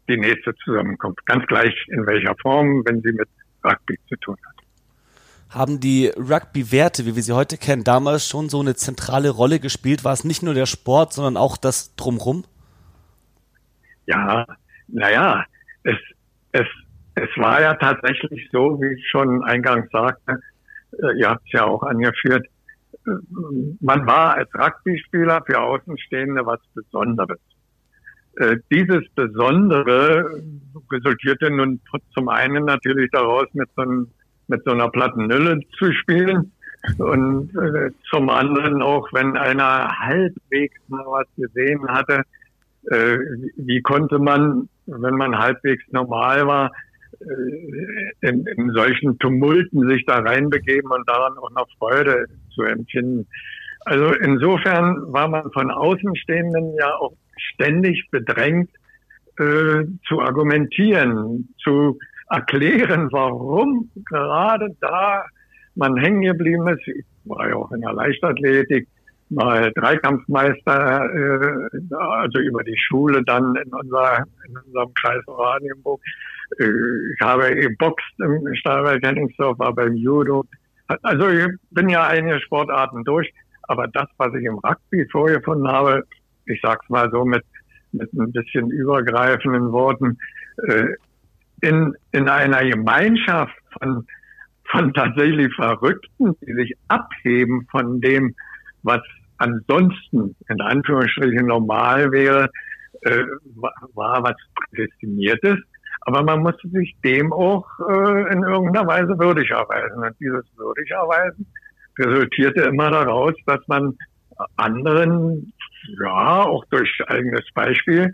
die nächste Zusammenkunft. Ganz gleich in welcher Form, wenn sie mit Rugby zu tun hat. Haben die Rugby-Werte, wie wir sie heute kennen, damals schon so eine zentrale Rolle gespielt? War es nicht nur der Sport, sondern auch das Drumrum? Ja, naja, es, es, es war ja tatsächlich so, wie ich schon eingangs sagte, äh, ihr habt es ja auch angeführt, äh, man war als Rugby-Spieler für Außenstehende was Besonderes. Äh, dieses Besondere resultierte nun zum einen natürlich daraus, mit so, ein, mit so einer platten Nülle zu spielen und zum anderen auch, wenn einer halbwegs mal was gesehen hatte, äh, wie konnte man, wenn man halbwegs normal war, äh, in, in solchen Tumulten sich da reinbegeben und daran auch noch Freude zu empfinden. Also insofern war man von Außenstehenden ja auch ständig bedrängt äh, zu argumentieren, zu erklären, warum gerade da man hängen geblieben ist. Ich war ja auch in der Leichtathletik, mal Dreikampfmeister, äh, also über die Schule dann in, unser, in unserem Kreis Oranienburg. Äh, ich habe geboxt im Stahlberg-Henningsdorf, war beim Judo. Also ich bin ja einige Sportarten durch, aber das, was ich im Rugby vorgefunden habe, ich sag's mal so mit, mit ein bisschen übergreifenden Worten, äh, in, in einer Gemeinschaft von, von tatsächlich Verrückten, die sich abheben von dem, was ansonsten in Anführungsstrichen normal wäre, äh, war was Prädestiniertes. Aber man musste sich dem auch äh, in irgendeiner Weise würdig erweisen. Und dieses würdig erweisen resultierte immer daraus, dass man anderen, ja, auch durch eigenes Beispiel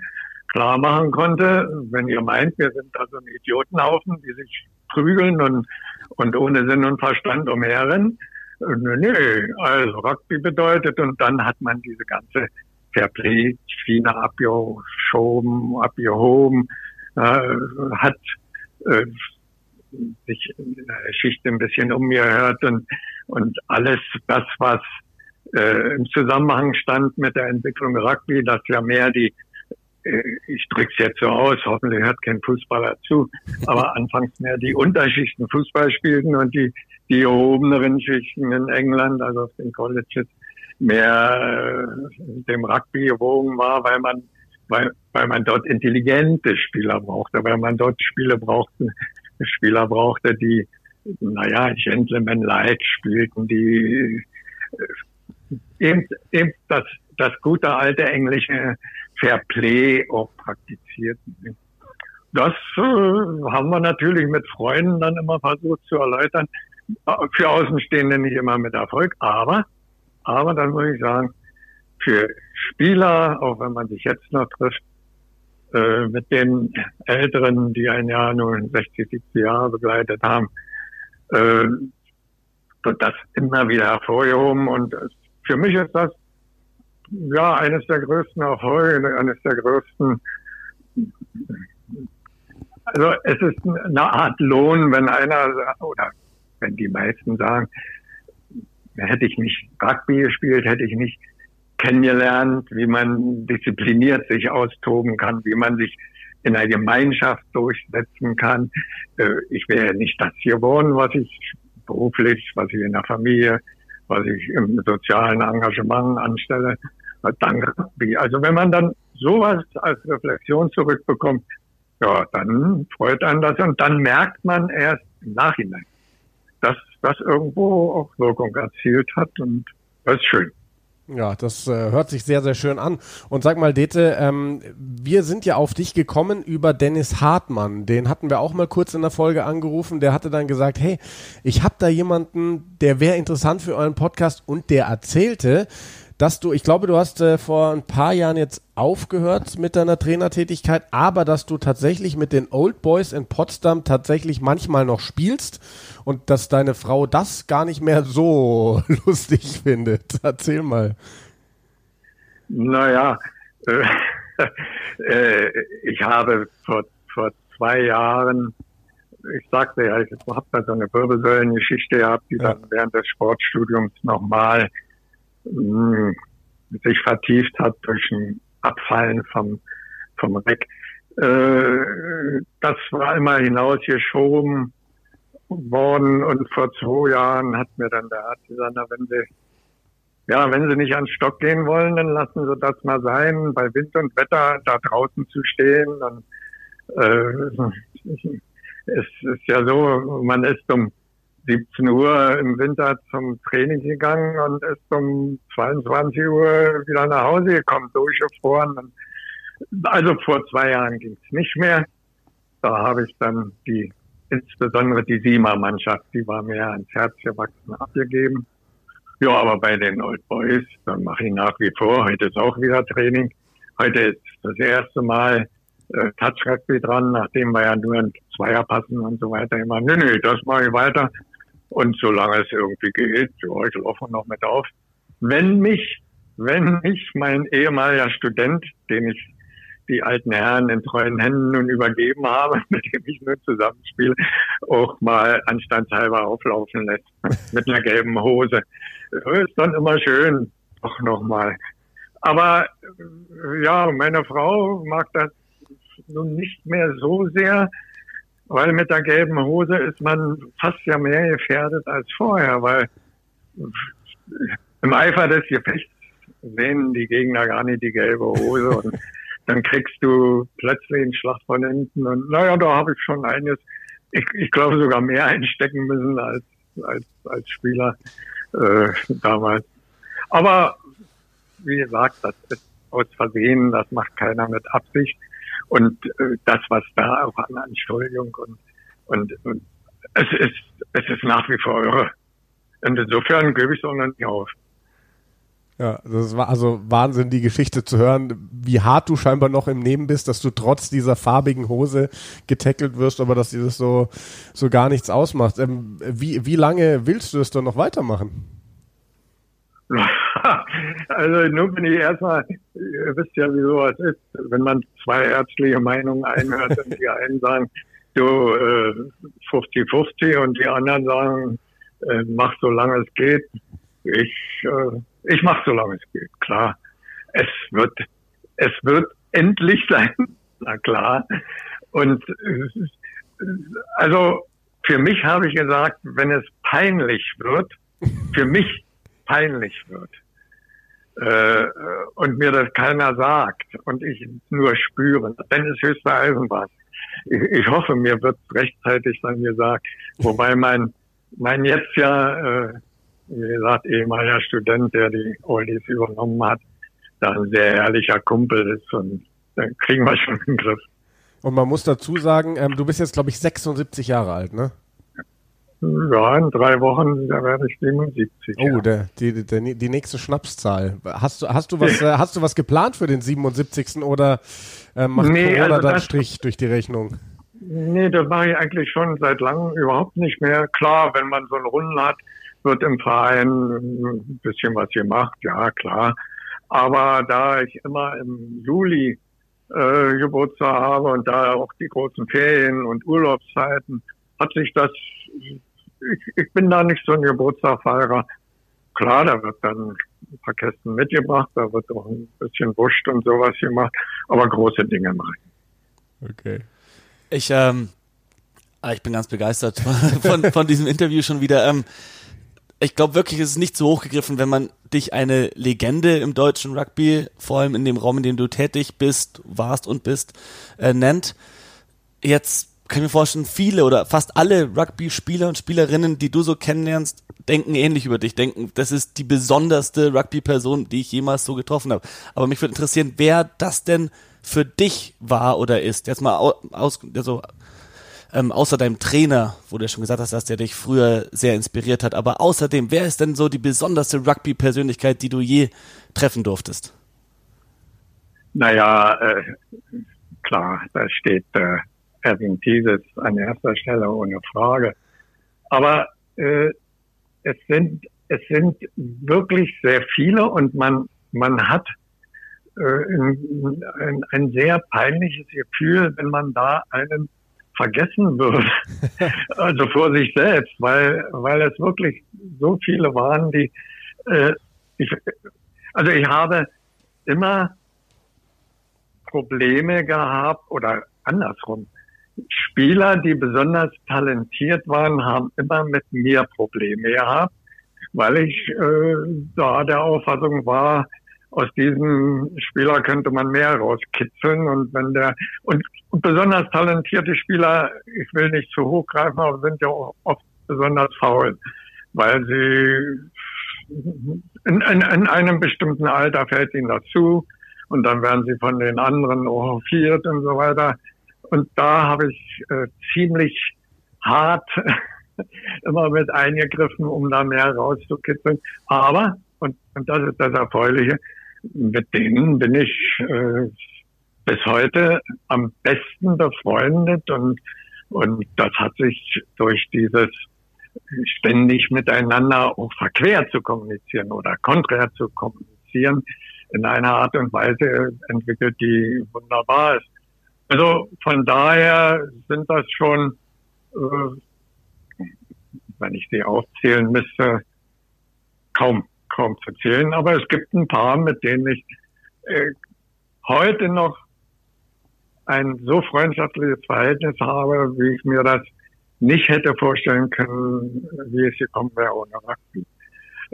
klar machen konnte, wenn ihr meint, wir sind da so ein Idiotenhaufen, die sich prügeln und, und ohne Sinn und Verstand umherrennen, Nö, nö, also Rugby bedeutet und dann hat man diese ganze Fairplay-Schiene abgeschoben, abgehoben, äh, hat äh, sich in der Geschichte ein bisschen umgehört und, und alles das, was äh, im Zusammenhang stand mit der Entwicklung Rugby, dass ja mehr die äh, ich drücke es jetzt so aus, hoffentlich hört kein Fußballer zu, aber anfangs mehr die Unterschichten Fußball spielten und die, die gehobeneren Schichten in England, also auf den Colleges, mehr äh, dem Rugby gewogen war, weil man, weil, weil man dort intelligente Spieler brauchte, weil man dort Spiele brauchte, Spieler brauchte, die, naja, Gentleman-like spielten, die äh, eben, eben das, das gute alte englische Fair Play auch praktizierten. Das äh, haben wir natürlich mit Freunden dann immer versucht zu erläutern. Für Außenstehende nicht immer mit Erfolg, aber, aber dann muss ich sagen, für Spieler, auch wenn man sich jetzt noch trifft, äh, mit den Älteren, die ein Jahr nur 60, 70 Jahre begleitet haben, äh, wird das immer wieder hervorgehoben. Und für mich ist das ja, eines der größten Erfolge, eines der größten, also es ist eine Art Lohn, wenn einer oder wenn die meisten sagen, hätte ich nicht Rugby gespielt, hätte ich nicht kennengelernt, wie man diszipliniert sich austoben kann, wie man sich in einer Gemeinschaft durchsetzen kann. Äh, ich wäre nicht das geworden, was ich beruflich, was ich in der Familie was ich im sozialen Engagement anstelle, dank Rugby. Also wenn man dann sowas als Reflexion zurückbekommt, ja, dann freut einen das und dann merkt man erst im Nachhinein, dass das irgendwo auch Wirkung erzielt hat und das ist schön. Ja, das äh, hört sich sehr, sehr schön an. Und sag mal, Dete, ähm, wir sind ja auf dich gekommen über Dennis Hartmann. Den hatten wir auch mal kurz in der Folge angerufen. Der hatte dann gesagt, hey, ich habe da jemanden, der wäre interessant für euren Podcast und der erzählte, dass du, ich glaube, du hast äh, vor ein paar Jahren jetzt aufgehört mit deiner Trainertätigkeit, aber dass du tatsächlich mit den Old Boys in Potsdam tatsächlich manchmal noch spielst und dass deine Frau das gar nicht mehr so lustig findet. Erzähl mal. Naja, äh, äh, ich habe vor, vor zwei Jahren, ich sagte ja, ich habe da so eine Wirbelsäulengeschichte gehabt, die ja. dann während des Sportstudiums nochmal hm, sich vertieft hat durch ein Abfallen vom, vom Reck. Äh, das war immer hinausgeschoben worden und vor zwei Jahren hat mir dann der Arzt gesagt, wenn Sie ja, wenn Sie nicht ans Stock gehen wollen, dann lassen Sie das mal sein, bei Wind und Wetter da draußen zu stehen. Und, äh, es ist ja so, man ist um 17 Uhr im Winter zum Training gegangen und ist um 22 Uhr wieder nach Hause gekommen, durchgefroren. Also vor zwei Jahren ging es nicht mehr. Da habe ich dann die, insbesondere die Sima-Mannschaft, die war mir ans Herz gewachsen, abgegeben. Ja, aber bei den Old Boys, dann mache ich nach wie vor. Heute ist auch wieder Training. Heute ist das erste Mal äh, Touch Rugby dran, nachdem wir ja nur ein Zweier passen und so weiter immer. Nö, nö, das mache ich weiter. Und solange es irgendwie geht, ja, ich laufe noch mit auf. Wenn mich, wenn mich mein ehemaliger Student, den ich die alten Herren in treuen Händen nun übergeben habe, mit dem ich nur zusammenspiele, auch mal anstandshalber auflaufen lässt mit einer gelben Hose. Ist dann immer schön, doch nochmal. Aber ja, meine Frau mag das nun nicht mehr so sehr, weil mit der gelben Hose ist man fast ja mehr gefährdet als vorher, weil im Eifer des Gefechts sehen die Gegner gar nicht die gelbe Hose und dann kriegst du plötzlich einen Schlag von hinten und naja, da habe ich schon eines, ich, ich glaube sogar mehr einstecken müssen als, als, als Spieler äh, damals. Aber wie gesagt, das ist aus Versehen, das macht keiner mit Absicht. Und äh, das, was da auch an Anschuldigung und, und, und es ist, es ist nach wie vor irre. Und insofern gebe ich es auch noch nicht auf. Ja, das war also Wahnsinn, die Geschichte zu hören, wie hart du scheinbar noch im Nehmen bist, dass du trotz dieser farbigen Hose getackelt wirst, aber dass dir das so, so gar nichts ausmacht. Ähm, wie, wie lange willst du es dann noch weitermachen? Also nun bin ich erstmal, ihr wisst ja, wie sowas ist, wenn man zwei ärztliche Meinungen einhört und die einen sagen, du 50-50 äh, und die anderen sagen, äh, mach so lange es geht. Ich, äh, ich mache so lange es geht, klar. Es wird, es wird endlich sein, na klar. Und also für mich habe ich gesagt, wenn es peinlich wird, für mich peinlich wird, äh, und mir das keiner sagt und ich nur spüre, dann ist höchste Eisenbahn. Ich, ich hoffe, mir wird rechtzeitig dann gesagt, wobei mein, mein jetzt ja, äh, wie gesagt, ehemaliger Student, der die Oldies übernommen hat, da ein sehr ehrlicher Kumpel ist und dann kriegen wir schon den Griff. Und man muss dazu sagen, ähm, du bist jetzt, glaube ich, 76 Jahre alt, ne? Ja, in drei Wochen, da werde ich 77. Oh, ja. der, die, der, die nächste Schnapszahl. Hast du, hast du was, äh, hast du was geplant für den 77. oder äh, macht nee, Corona also dann Strich durch die Rechnung? Nee, das mache ich eigentlich schon seit langem überhaupt nicht mehr. Klar, wenn man so einen Runden hat, wird im Verein ein bisschen was gemacht, ja klar. Aber da ich immer im Juli äh, Geburtstag habe und da auch die großen Ferien und Urlaubszeiten, hat sich das ich, ich bin da nicht so ein Geburtstagfeierer. Klar, da wird dann ein paar Kästen mitgebracht, da wird auch ein bisschen Wurst und sowas gemacht, aber große Dinge mache ich. Okay. Ich, ähm, ah, ich bin ganz begeistert von, von diesem Interview schon wieder. Ähm, ich glaube wirklich, es ist nicht so hochgegriffen, wenn man dich eine Legende im deutschen Rugby, vor allem in dem Raum, in dem du tätig bist, warst und bist, äh, nennt. Jetzt kann ich mir vorstellen, viele oder fast alle Rugby-Spieler und Spielerinnen, die du so kennenlernst, denken ähnlich über dich, denken, das ist die besonderste Rugby-Person, die ich jemals so getroffen habe. Aber mich würde interessieren, wer das denn für dich war oder ist. Jetzt mal aus, also ähm, außer deinem Trainer, wo du ja schon gesagt hast, dass der dich früher sehr inspiriert hat, aber außerdem, wer ist denn so die besonderste Rugby-Persönlichkeit, die du je treffen durftest? Naja, äh, klar, da steht äh, Erwin Thieses an erster Stelle ohne Frage. Aber äh, es sind es sind wirklich sehr viele und man man hat äh, ein, ein, ein sehr peinliches Gefühl, wenn man da einen vergessen würde. also vor sich selbst, weil, weil es wirklich so viele waren, die, äh, ich, also ich habe immer Probleme gehabt oder andersrum. Spieler, die besonders talentiert waren, haben immer mit mir Probleme gehabt, weil ich äh, da der Auffassung war, aus diesem Spieler könnte man mehr rauskitzeln und wenn der und, und besonders talentierte Spieler, ich will nicht zu hoch greifen, aber sind ja oft besonders faul, weil sie in, in, in einem bestimmten Alter fällt ihnen dazu und dann werden sie von den anderen hofiert und so weiter. Und da habe ich äh, ziemlich hart immer mit eingegriffen, um da mehr rauszukitzeln. Aber, und, und das ist das Erfreuliche, mit denen bin ich äh, bis heute am besten befreundet und, und das hat sich durch dieses ständig miteinander auch verquer zu kommunizieren oder konträr zu kommunizieren in einer Art und Weise entwickelt, die wunderbar ist. Also von daher sind das schon, äh, wenn ich sie aufzählen müsste, kaum kaum zu zählen, aber es gibt ein paar, mit denen ich äh, heute noch ein so freundschaftliches Verhältnis habe, wie ich mir das nicht hätte vorstellen können, wie es gekommen wäre ohne Rugby.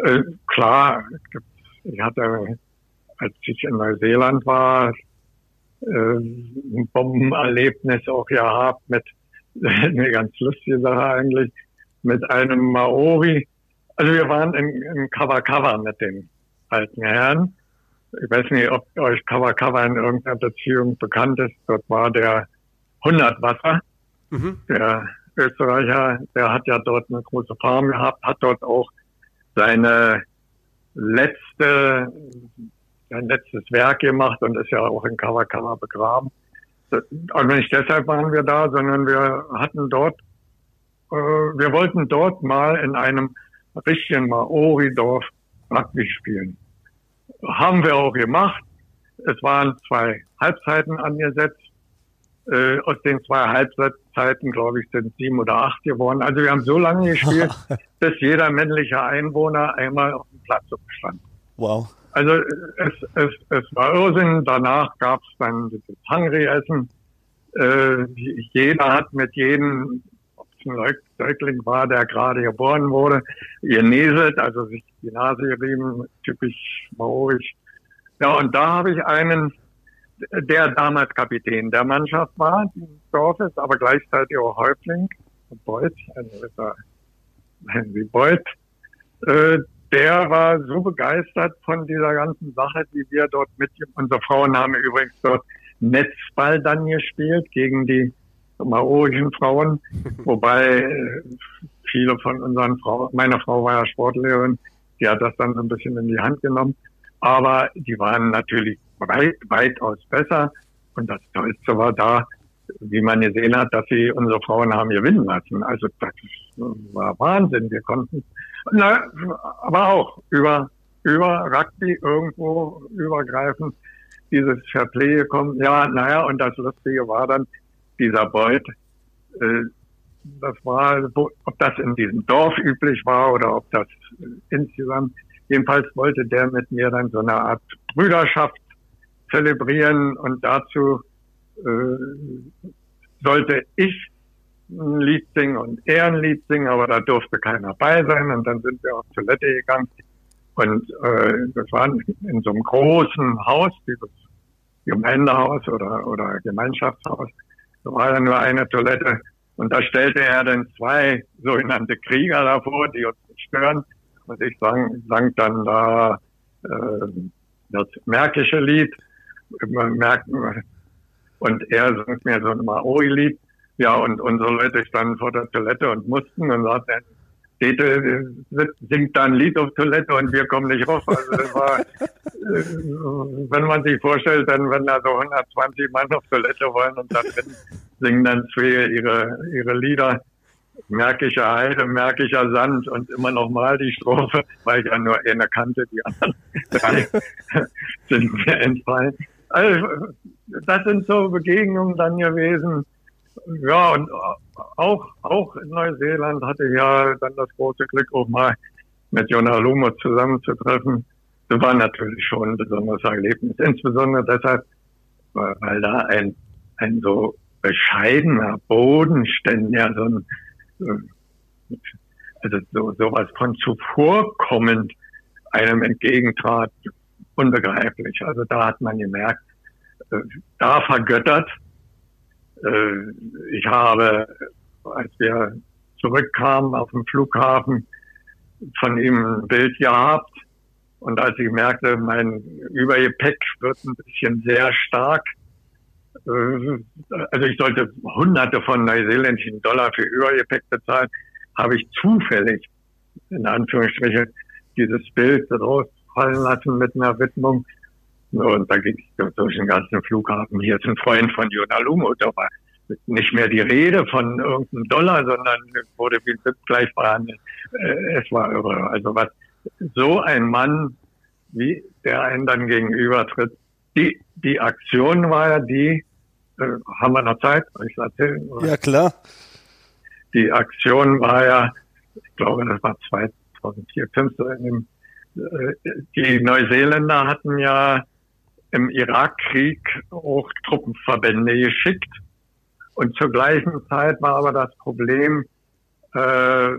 Äh, klar, ich hatte, als ich in Neuseeland war, äh, ein Bombenerlebnis auch gehabt mit eine ganz lustige Sache eigentlich mit einem Maori, also wir waren in, in Cover Cover mit den alten Herren. Ich weiß nicht, ob euch Cover Cover in irgendeiner Beziehung bekannt ist. Dort war der 100 Wasser. Mhm. Der Österreicher, der hat ja dort eine große Farm gehabt, hat dort auch seine letzte, sein letztes Werk gemacht und ist ja auch in Cover begraben. Und nicht deshalb waren wir da, sondern wir hatten dort, äh, wir wollten dort mal in einem richtigen Maori-Dorf Rugby spielen. Haben wir auch gemacht. Es waren zwei Halbzeiten angesetzt. Äh, aus den zwei Halbzeiten, glaube ich, sind sieben oder acht geworden. Also wir haben so lange gespielt, bis jeder männliche Einwohner einmal auf dem Platz stand. Wow. Also es, es, es war Irrsinn. Danach gab es dann das Hungry-Essen. Äh, jeder hat mit jedem ein Säugling war, der gerade geboren wurde, ihr also sich die Nase gerieben, typisch maorisch. Ja, und da habe ich einen, der damals Kapitän der Mannschaft war, des Dorfes, aber gleichzeitig auch Häuptling, Beuth, ein gewisser Henry Beuth, äh, der war so begeistert von dieser ganzen Sache, die wir dort mit, unsere Frauen haben übrigens dort Netzball dann gespielt gegen die maorischen Frauen, wobei äh, viele von unseren Frauen, meine Frau war ja Sportlehrerin, die hat das dann so ein bisschen in die Hand genommen, aber die waren natürlich weit, weitaus besser und das Tollste war da, wie man gesehen hat, dass sie unsere Frauen haben gewinnen lassen. Also das war Wahnsinn. Wir konnten, na, aber auch über, über Rugby irgendwo übergreifend dieses Fairplay gekommen. Ja, naja, und das Lustige war dann, dieser Beut, äh, das war, ob das in diesem Dorf üblich war oder ob das insgesamt, jedenfalls wollte der mit mir dann so eine Art Brüderschaft zelebrieren und dazu äh, sollte ich ein Lied singen und er ein Lied singen, aber da durfte keiner bei sein und dann sind wir auf Toilette gegangen und äh, das war in so einem großen Haus, dieses Gemeindehaus oder, oder Gemeinschaftshaus da war ja nur eine Toilette. Und da stellte er dann zwei sogenannte Krieger davor, die uns stören. Und ich sang, sang dann da äh, das märkische Lied. Und er sang mir so ein Maori-Lied. Ja, und unsere Leute standen vor der Toilette und mussten und sagten, Dete singt da ein Lied auf Toilette und wir kommen nicht rauf. Also das war, äh, wenn man sich vorstellt, dann wenn da so 120 Mann auf Toilette wollen und dann singen dann zwei ihre, ihre Lieder, Märkischer Heide, Märkischer Sand und immer noch mal die Strophe, weil ich ja nur eine kannte, die anderen drei sind mir entfallen. Also, das sind so Begegnungen dann gewesen. Ja, und auch, auch in Neuseeland hatte ich ja dann das große Glück, auch mal mit Jona Lumo zusammenzutreffen. Das war natürlich schon ein besonderes Erlebnis, insbesondere deshalb, weil da ein, ein so bescheidener, bodenständiger, so ein, also so, sowas von zuvorkommend einem entgegentrat, unbegreiflich. Also da hat man gemerkt, äh, da vergöttert. Äh, ich habe, als wir zurückkamen auf dem Flughafen, von ihm ein Bild gehabt. Und als ich merkte, mein Übergepäck wird ein bisschen sehr stark, äh, also ich sollte hunderte von neuseeländischen Dollar für Übergepäck bezahlen, habe ich zufällig, in Anführungsstrichen, dieses Bild rausfallen lassen mit einer Widmung. Und da ging ich durch den ganzen Flughafen. Hier ist ein Freund von Jonalumo, da war nicht mehr die Rede von irgendeinem Dollar, sondern wurde wie gleich behandelt. Äh, es war irre. Also was so ein Mann, wie der einen dann gegenübertritt, die, die Aktion war ja die, äh, haben wir noch Zeit? Ich erzählen? Oder? Ja, klar. Die Aktion war ja, ich glaube, das war 2004, 2005, äh, die Neuseeländer hatten ja im Irakkrieg auch Truppenverbände geschickt. Und zur gleichen Zeit war aber das Problem, äh,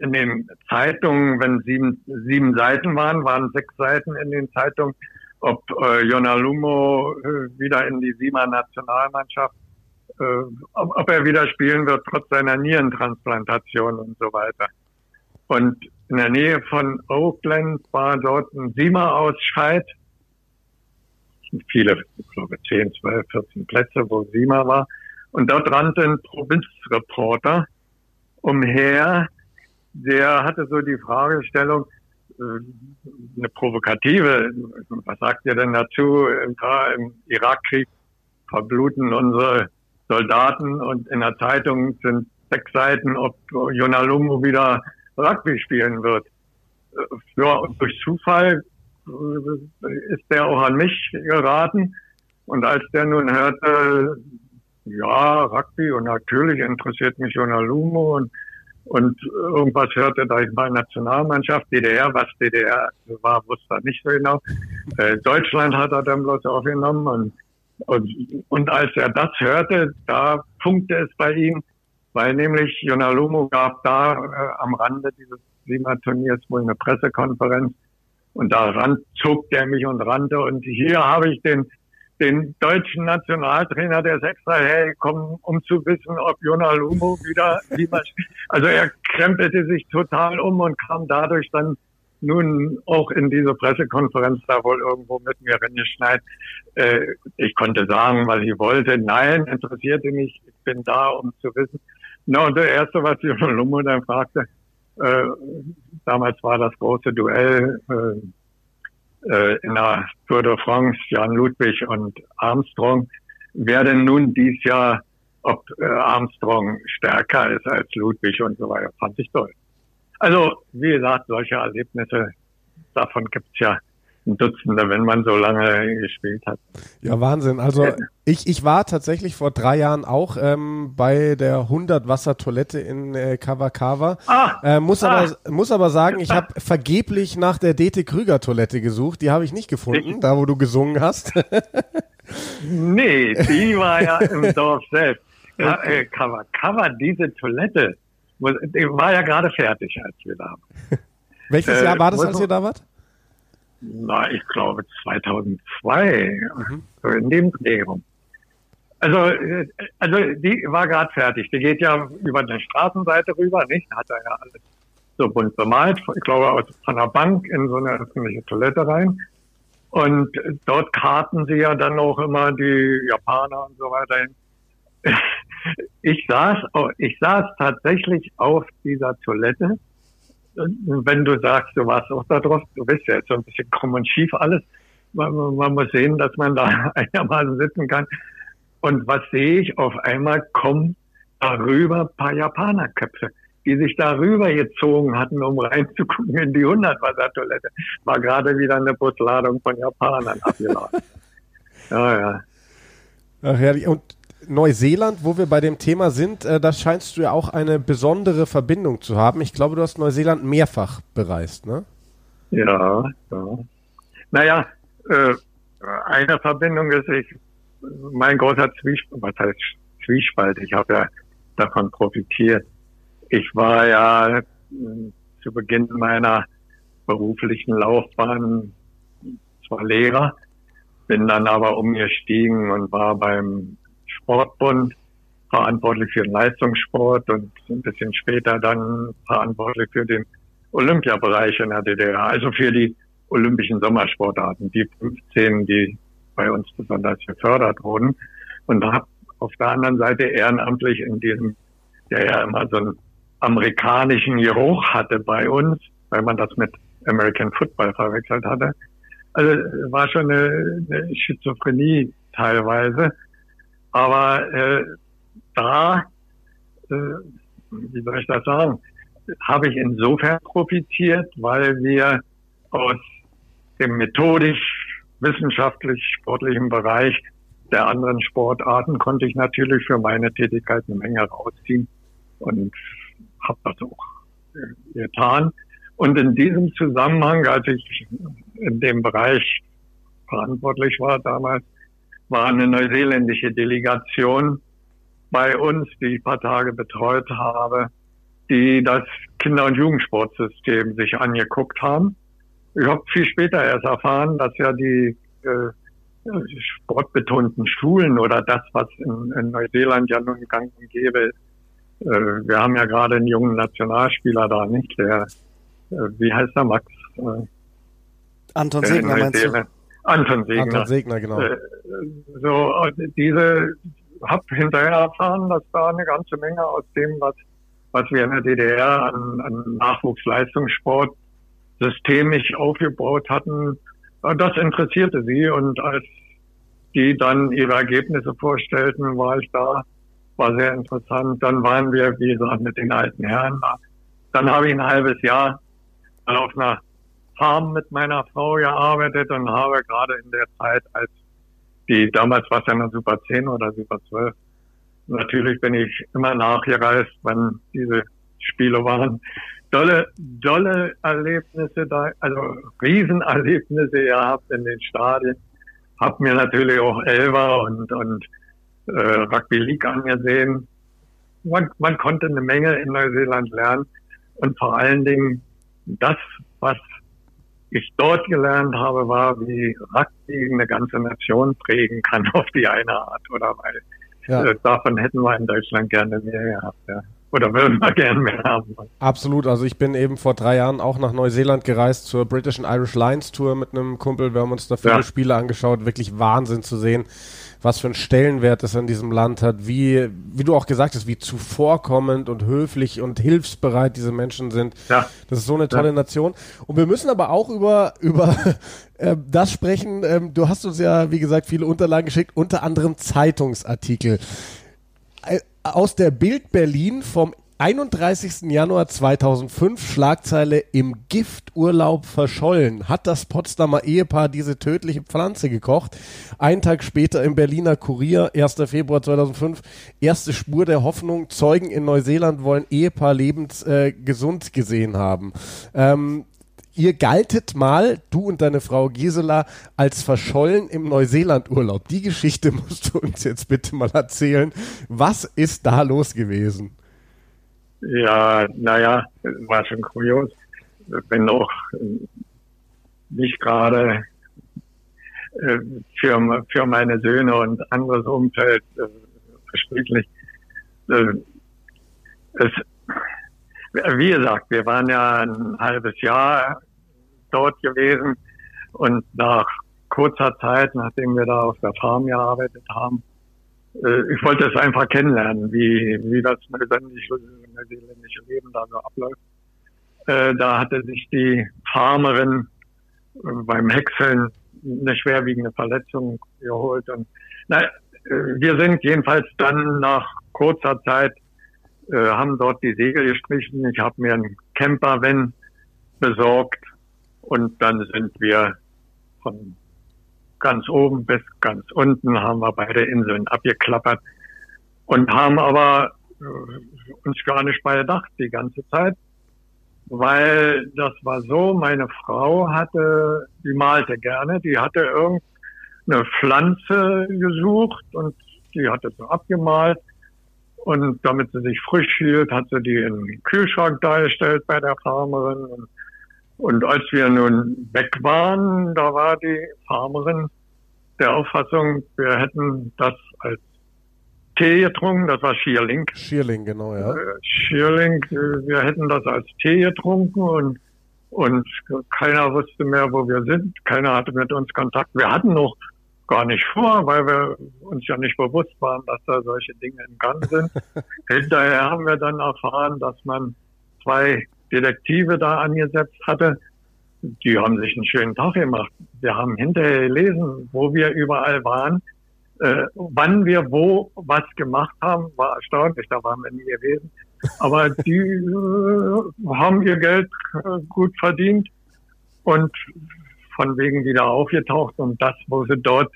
in den Zeitungen, wenn sieben, sieben Seiten waren, waren sechs Seiten in den Zeitungen, ob äh, Jona Lumo äh, wieder in die Siemer Nationalmannschaft, äh, ob, ob er wieder spielen wird, trotz seiner Nierentransplantation und so weiter. Und in der Nähe von Oakland war dort ein Siemer-Ausscheid. Viele, ich glaube 10, 12, 14 Plätze, wo Siemer war. Und dort rannte ein Provinzreporter umher, der hatte so die Fragestellung, eine provokative, was sagt ihr denn dazu? Im, Irakkrieg verbluten unsere Soldaten und in der Zeitung sind sechs Seiten, ob Jonalumo wieder Rugby spielen wird. Ja, und durch Zufall ist der auch an mich geraten. Und als der nun hörte, ja, Rugby und natürlich interessiert mich Jonalumo und und irgendwas hörte da ich mal Nationalmannschaft, DDR, was DDR war, wusste er nicht so genau. Äh, Deutschland hat er dann bloß aufgenommen und, und, und als er das hörte, da funkte es bei ihm, weil nämlich Jonalumo gab da äh, am Rande dieses Lima-Turniers wohl eine Pressekonferenz und da ran, zog der mich und rannte und hier habe ich den den deutschen Nationaltrainer, der ist extra hergekommen, um zu wissen, ob Jona Lumo wieder, wie man, also er krempelte sich total um und kam dadurch dann nun auch in diese Pressekonferenz da wohl irgendwo mit mir reingeschneit. Äh, ich konnte sagen, was ich wollte. Nein, interessierte mich. Ich bin da, um zu wissen. Na, und das Erste, was Jona Lumo dann fragte, äh, damals war das große Duell, äh, äh, in der Tour de France, Jan Ludwig und Armstrong, wer denn nun dies Jahr, ob äh, Armstrong stärker ist als Ludwig und so weiter, fand ich toll. Also, wie gesagt, solche Erlebnisse, davon gibt's ja Dutzende, wenn man so lange gespielt hat. Ja, Wahnsinn. Also ich, ich war tatsächlich vor drei Jahren auch ähm, bei der 100 Wasser Toilette in äh, Kawakawa. Ah, äh, muss, ah, aber, muss aber sagen, ich habe vergeblich nach der DT Krüger Toilette gesucht. Die habe ich nicht gefunden, ich, da wo du gesungen hast. nee, die war ja im Dorf selbst. Ka äh, Kawakawa, diese Toilette, die war ja gerade fertig, als wir da waren. Welches Jahr war das, als ihr da wart? Na, ich glaube 2002, mhm. in dem Dreh rum. Also, äh, also die war gerade fertig. Die geht ja über eine Straßenseite rüber, nicht? Hat er ja alles so bunt bemalt. Ich glaube, aus, von der Bank in so eine öffentliche Toilette rein. Und dort karten sie ja dann auch immer die Japaner und so weiter hin. ich saß, ich saß tatsächlich auf dieser Toilette. Wenn du sagst, du warst auch da drauf, du bist ja jetzt so ein bisschen krumm und schief alles. Man, man muss sehen, dass man da einigermaßen sitzen kann. Und was sehe ich? Auf einmal kommen darüber ein paar Japanerköpfe, die sich darüber gezogen hatten, um reinzugucken in die 100-Wasser-Toilette. War gerade wieder eine Busladung von Japanern abgeladen. ja, ja. Ach, herrlich. Und Neuseeland, wo wir bei dem Thema sind, äh, da scheinst du ja auch eine besondere Verbindung zu haben. Ich glaube, du hast Neuseeland mehrfach bereist, ne? Ja, ja. Naja, äh, eine Verbindung ist, ich, mein großer Zwiespalt, was heißt Zwiespalt? Ich habe ja davon profitiert. Ich war ja äh, zu Beginn meiner beruflichen Laufbahn zwar Lehrer, bin dann aber umgestiegen und war beim Sportbund verantwortlich für den Leistungssport und ein bisschen später dann verantwortlich für den Olympiabereich in der DDR, also für die olympischen Sommersportarten, die 15, die bei uns besonders gefördert wurden. Und habe auf der anderen Seite ehrenamtlich in diesem, der ja immer so einen amerikanischen Geruch hatte bei uns, weil man das mit American Football verwechselt hatte. Also war schon eine, eine Schizophrenie teilweise. Aber äh, da, äh, wie soll ich das sagen, habe ich insofern profitiert, weil wir aus dem methodisch, wissenschaftlich, sportlichen Bereich der anderen Sportarten konnte ich natürlich für meine Tätigkeit eine Menge rausziehen und habe das auch getan. Und in diesem Zusammenhang, als ich in dem Bereich verantwortlich war damals, war eine neuseeländische Delegation bei uns, die ich paar Tage betreut habe, die das Kinder- und Jugendsportsystem sich angeguckt haben. Ich habe viel später erst erfahren, dass ja die äh, sportbetonten Schulen oder das, was in, in Neuseeland ja nun gang und gäbe. Äh, wir haben ja gerade einen jungen Nationalspieler da, nicht? Der, äh, wie heißt er, Max? Äh, Anton Segner meinst du? Anton Segner. Anton Segner, genau. Äh, so, diese, hab hinterher erfahren, dass da eine ganze Menge aus dem, was, was wir in der DDR an, an Nachwuchsleistungssport systemisch aufgebaut hatten, äh, das interessierte sie und als die dann ihre Ergebnisse vorstellten, war ich da, war sehr interessant. Dann waren wir, wie gesagt, mit den alten Herren da. Dann habe ich ein halbes Jahr auf einer Farm mit meiner Frau gearbeitet und habe gerade in der Zeit, als die, damals war es ja noch Super 10 oder Super 12, natürlich bin ich immer nachgereist, wenn diese Spiele waren dolle, dolle Erlebnisse da, also Riesenerlebnisse gehabt in den Stadien. Hab mir natürlich auch Elva und, und äh, Rugby League angesehen. Man, man konnte eine Menge in Neuseeland lernen und vor allen Dingen das, was ich dort gelernt habe, war, wie Rugby eine ganze Nation prägen kann auf die eine Art, oder weil ja. äh, davon hätten wir in Deutschland gerne mehr gehabt. Ja oder würden wir gerne mehr haben. Absolut, also ich bin eben vor drei Jahren auch nach Neuseeland gereist zur British and Irish Lions Tour mit einem Kumpel. Wir haben uns da viele ja. Spiele angeschaut, wirklich Wahnsinn zu sehen, was für einen Stellenwert es in diesem Land hat, wie, wie du auch gesagt hast, wie zuvorkommend und höflich und hilfsbereit diese Menschen sind. Ja. Das ist so eine tolle ja. Nation. Und wir müssen aber auch über, über äh, das sprechen. Ähm, du hast uns ja, wie gesagt, viele Unterlagen geschickt, unter anderem Zeitungsartikel äh, aus der Bild Berlin vom 31. Januar 2005 Schlagzeile im Gifturlaub verschollen. Hat das Potsdamer Ehepaar diese tödliche Pflanze gekocht? Einen Tag später im Berliner Kurier, 1. Februar 2005, erste Spur der Hoffnung. Zeugen in Neuseeland wollen Ehepaar lebens äh, gesehen haben. Ähm, ihr galtet mal, du und deine Frau Gisela, als verschollen im Neuseeland-Urlaub. Die Geschichte musst du uns jetzt bitte mal erzählen. Was ist da los gewesen? Ja, naja, war schon kurios. Wenn auch nicht gerade äh, für, für meine Söhne und anderes Umfeld äh, verständlich. Äh, es, wie gesagt, wir waren ja ein halbes Jahr dort gewesen und nach kurzer Zeit, nachdem wir da auf der Farm gearbeitet haben, äh, ich wollte es einfach kennenlernen, wie, wie das neuseeländische, neuseeländische Leben da so abläuft. Äh, da hatte sich die Farmerin äh, beim Häckseln eine schwerwiegende Verletzung geholt. Und na, äh, wir sind jedenfalls dann nach kurzer Zeit, äh, haben dort die Segel gestrichen. Ich habe mir einen Camper-Van besorgt und dann sind wir von ganz oben bis ganz unten haben wir beide Inseln abgeklappert und haben aber uns gar nicht bei bedacht die ganze Zeit, weil das war so, meine Frau hatte, die malte gerne, die hatte irgendeine Pflanze gesucht und die hatte so abgemalt. Und damit sie sich frisch hielt, hat sie die in den Kühlschrank dargestellt bei der Farmerin. Und und als wir nun weg waren, da war die Farmerin der Auffassung, wir hätten das als Tee getrunken, das war Schierling. Schierling, genau, ja. Äh, Schierling, äh, wir hätten das als Tee getrunken und, und keiner wusste mehr, wo wir sind. Keiner hatte mit uns Kontakt. Wir hatten noch gar nicht vor, weil wir uns ja nicht bewusst waren, dass da solche Dinge im Gang sind. Hinterher haben wir dann erfahren, dass man zwei Detektive da angesetzt hatte. Die haben sich einen schönen Tag gemacht. Wir haben hinterher gelesen, wo wir überall waren, äh, wann wir wo was gemacht haben, war erstaunlich, da waren wir nie gewesen. Aber die äh, haben ihr Geld äh, gut verdient und von wegen wieder aufgetaucht und das, wo sie dort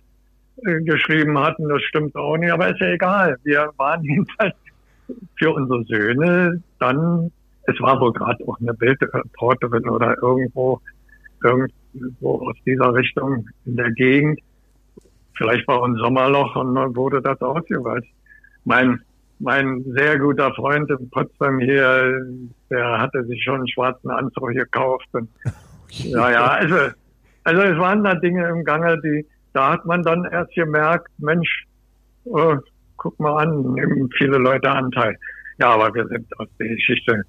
äh, geschrieben hatten, das stimmt auch nicht, aber ist ja egal. Wir waren jedenfalls für unsere Söhne dann es war wohl gerade auch eine Bildreporterin oder irgendwo, irgendwo aus dieser Richtung in der Gegend. Vielleicht war ein Sommerloch und dann wurde das ausgeweitet. Mein, mein sehr guter Freund in Potsdam hier, der hatte sich schon einen schwarzen Anzug gekauft. Und, ja, ja, also, also es waren da Dinge im Gange, die, da hat man dann erst gemerkt, Mensch, oh, guck mal an, nehmen viele Leute Anteil. Ja, aber wir sind aus der Geschichte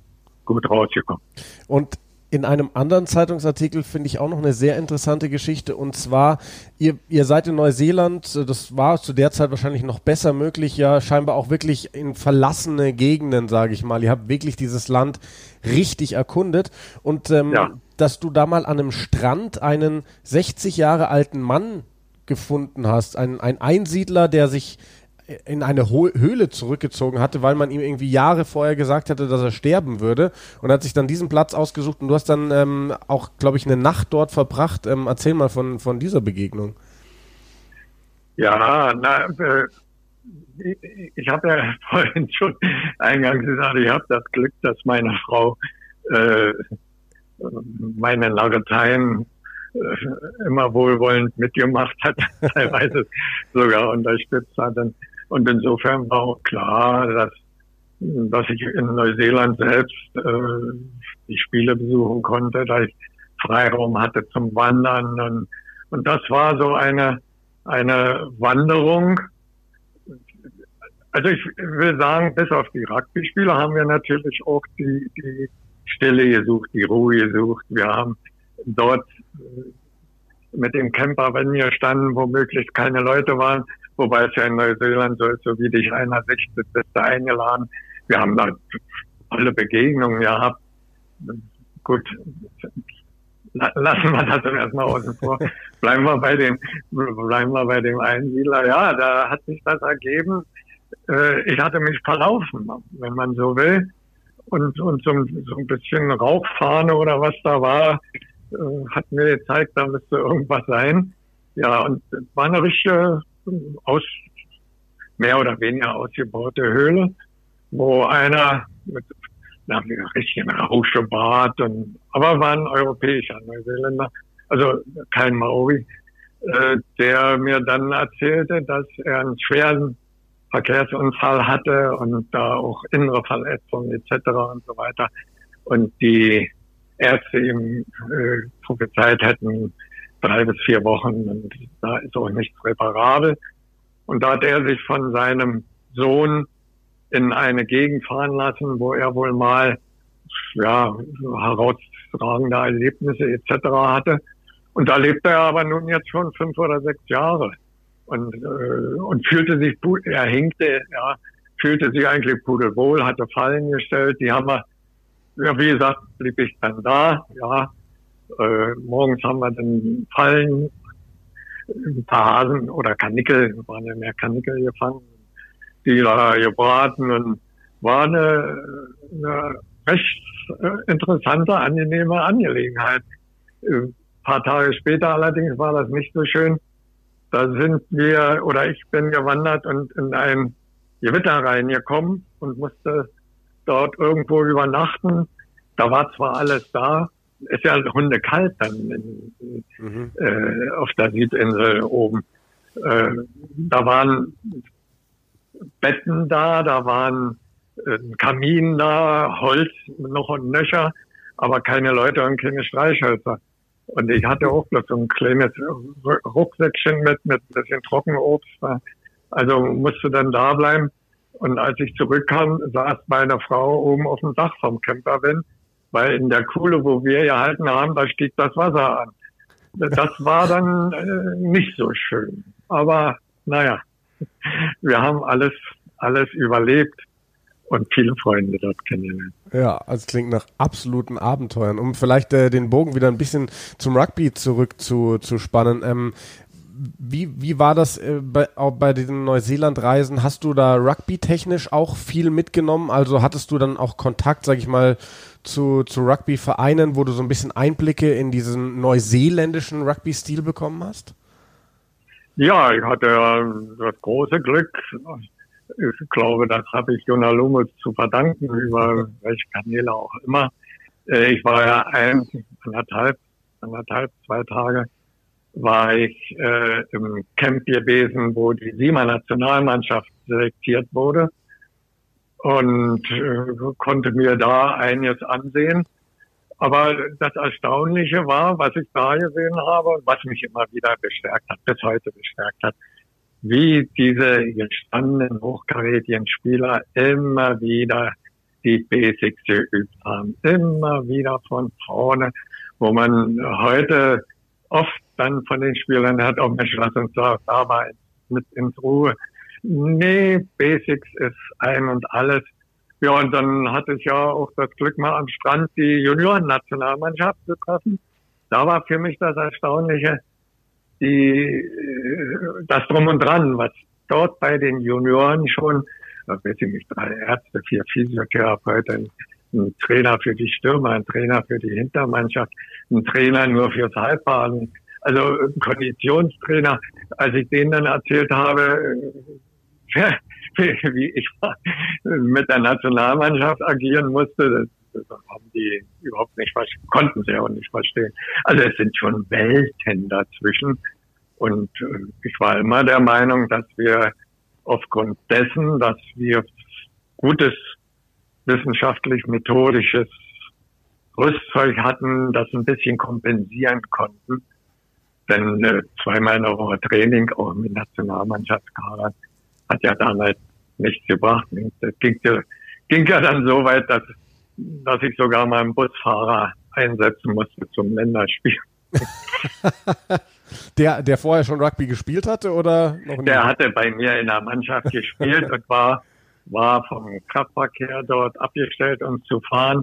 gut rausgekommen. Und in einem anderen Zeitungsartikel finde ich auch noch eine sehr interessante Geschichte und zwar, ihr, ihr seid in Neuseeland, das war zu der Zeit wahrscheinlich noch besser möglich, ja scheinbar auch wirklich in verlassene Gegenden, sage ich mal. Ihr habt wirklich dieses Land richtig erkundet und ähm, ja. dass du da mal an einem Strand einen 60 Jahre alten Mann gefunden hast, ein, ein Einsiedler, der sich in eine Höhle zurückgezogen hatte, weil man ihm irgendwie Jahre vorher gesagt hatte, dass er sterben würde und hat sich dann diesen Platz ausgesucht und du hast dann ähm, auch, glaube ich, eine Nacht dort verbracht. Ähm, erzähl mal von, von dieser Begegnung. Ja, na, äh, ich, habe ja vorhin schon eingangs gesagt, ich habe das Glück, dass meine Frau äh, meine Lageteien äh, immer wohlwollend mitgemacht hat, teilweise sogar unterstützt hat. Und und insofern war auch klar, dass, dass ich in Neuseeland selbst äh, die Spiele besuchen konnte, da ich Freiraum hatte zum Wandern. Und, und das war so eine, eine Wanderung. Also ich will sagen, bis auf die Rugby-Spiele haben wir natürlich auch die, die Stille gesucht, die Ruhe gesucht. Wir haben dort mit dem Camper, wenn wir standen, wo möglichst keine Leute waren, wobei es ja in Neuseeland so ist, so wie dich einer sichtet, bist du eingeladen. Wir haben da alle Begegnungen gehabt. Gut, lassen wir das erstmal außen vor. Bleiben wir bei dem, bleiben wir bei dem Einsiedler. Ja, da hat sich das ergeben. Äh, ich hatte mich verlaufen, wenn man so will. Und, und so, so ein bisschen Rauchfahne oder was da war, äh, hat mir gezeigt, da müsste irgendwas sein. Ja, und war eine richtige aus, mehr oder weniger ausgebaute Höhle, wo einer mit einem richtigen Rauschebart und, aber war ein europäischer Neuseeländer, also kein Maori, äh, der mir dann erzählte, dass er einen schweren Verkehrsunfall hatte und da auch innere Verletzungen etc. und so weiter. Und die Ärzte ihm äh, prophezeit hätten, drei bis vier Wochen und da ist auch nichts reparabel. Und da hat er sich von seinem Sohn in eine Gegend fahren lassen, wo er wohl mal ja, herausragende Erlebnisse etc. hatte. Und da lebt er aber nun jetzt schon fünf oder sechs Jahre. und, äh, und fühlte sich, er hinkte, ja, fühlte sich eigentlich pudelwohl, hatte Fallen gestellt, die haben wir, ja, wie gesagt, blieb ich dann da, ja, äh, morgens haben wir dann Fallen, ein paar Hasen oder Kanickel, waren ja mehr Kanickel gefangen, die da gebraten und war eine, eine recht äh, interessante, angenehme Angelegenheit. Ein paar Tage später allerdings war das nicht so schön. Da sind wir oder ich bin gewandert und in ein Gewitter reingekommen und musste dort irgendwo übernachten. Da war zwar alles da, ist ja hundekalt dann in, mhm. äh, auf der Südinsel oben. Äh, da waren Betten da, da waren äh, Kamin da, Holz noch und nöcher, aber keine Leute und keine Streichhölzer. Und ich hatte auch bloß so ein kleines Rucksäckchen mit, mit ein bisschen Trockenobst. Also musste dann da bleiben. Und als ich zurückkam, saß meine Frau oben auf dem Dach vom Campervan, weil in der Kuhle, wo wir gehalten haben, da stieg das Wasser an. Das war dann äh, nicht so schön. Aber naja, wir haben alles, alles überlebt und viele Freunde dort kennengelernt. Ja, also klingt nach absoluten Abenteuern. Um vielleicht äh, den Bogen wieder ein bisschen zum Rugby zurück zu. Ähm, wie, wie war das äh, bei, auch bei den Neuseeland-Reisen? Hast du da rugby-technisch auch viel mitgenommen? Also hattest du dann auch Kontakt, sag ich mal, zu, zu Rugby-Vereinen, wo du so ein bisschen Einblicke in diesen neuseeländischen Rugby-Stil bekommen hast? Ja, ich hatte das große Glück. Ich glaube, das habe ich Jonah Lumus zu verdanken, über welche Kanäle auch immer. Äh, ich war ja ein, anderthalb, anderthalb, zwei Tage war ich äh, im Camp gewesen, wo die Siemer Nationalmannschaft selektiert wurde und äh, konnte mir da einiges ansehen. Aber das Erstaunliche war, was ich da gesehen habe und was mich immer wieder bestärkt hat, bis heute bestärkt hat, wie diese gestandenen hochkarätigen Spieler immer wieder die Basics geübt haben. Immer wieder von vorne, wo man heute oft dann von den Spielern hört, oh Mensch, lass uns da, da mal mit ins Ruhe. Nee, Basics ist ein und alles. Ja, und dann hatte ich ja auch das Glück, mal am Strand die Junioren-Nationalmannschaft zu treffen. Da war für mich das Erstaunliche, die, das Drum und Dran, was dort bei den Junioren schon, da weiß ich nicht, drei Ärzte, vier Physiotherapeuten, ein Trainer für die Stürmer, ein Trainer für die Hintermannschaft, ein Trainer nur fürs Halbfahren, also ein Konditionstrainer. Als ich denen dann erzählt habe, wie ich mit der Nationalmannschaft agieren musste, das, haben die überhaupt nicht verstehen, konnten sie auch nicht verstehen. Also es sind schon Welten dazwischen. Und äh, ich war immer der Meinung, dass wir aufgrund dessen, dass wir gutes wissenschaftlich-methodisches Rüstzeug hatten, das ein bisschen kompensieren konnten. Denn äh, zweimal in der Woche Training, auch mit Nationalmannschaftskader, hat ja damals nichts gebracht. Das ging ja, ging ja dann so weit, dass, dass ich sogar mal einen Busfahrer einsetzen musste zum Länderspiel. der, der vorher schon Rugby gespielt hatte oder noch nicht? Der hatte bei mir in der Mannschaft gespielt und war, war vom Kraftverkehr dort abgestellt, um zu fahren.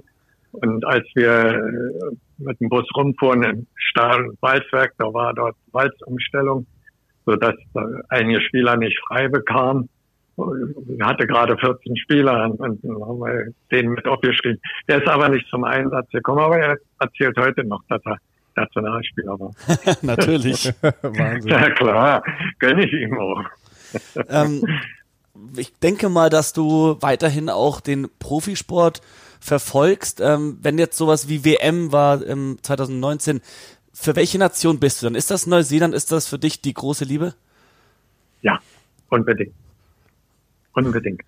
Und als wir äh, mit dem Bus rumfuhren im Stahl- und Walzwerk, da war dort Walzumstellung, sodass einige Spieler nicht frei bekamen. Ich hatte gerade 14 Spieler und dann haben wir den mit aufgeschrieben. Der ist aber nicht zum Einsatz gekommen, aber er erzählt heute noch, dass er Nationalspieler war. Natürlich. Wahnsinn. Ja klar, gönne ich ihm auch. ähm, ich denke mal, dass du weiterhin auch den Profisport verfolgst. Ähm, wenn jetzt sowas wie WM war im 2019, für welche Nation bist du dann? Ist das Neuseeland? Ist das für dich die große Liebe? Ja, unbedingt. Unbedingt.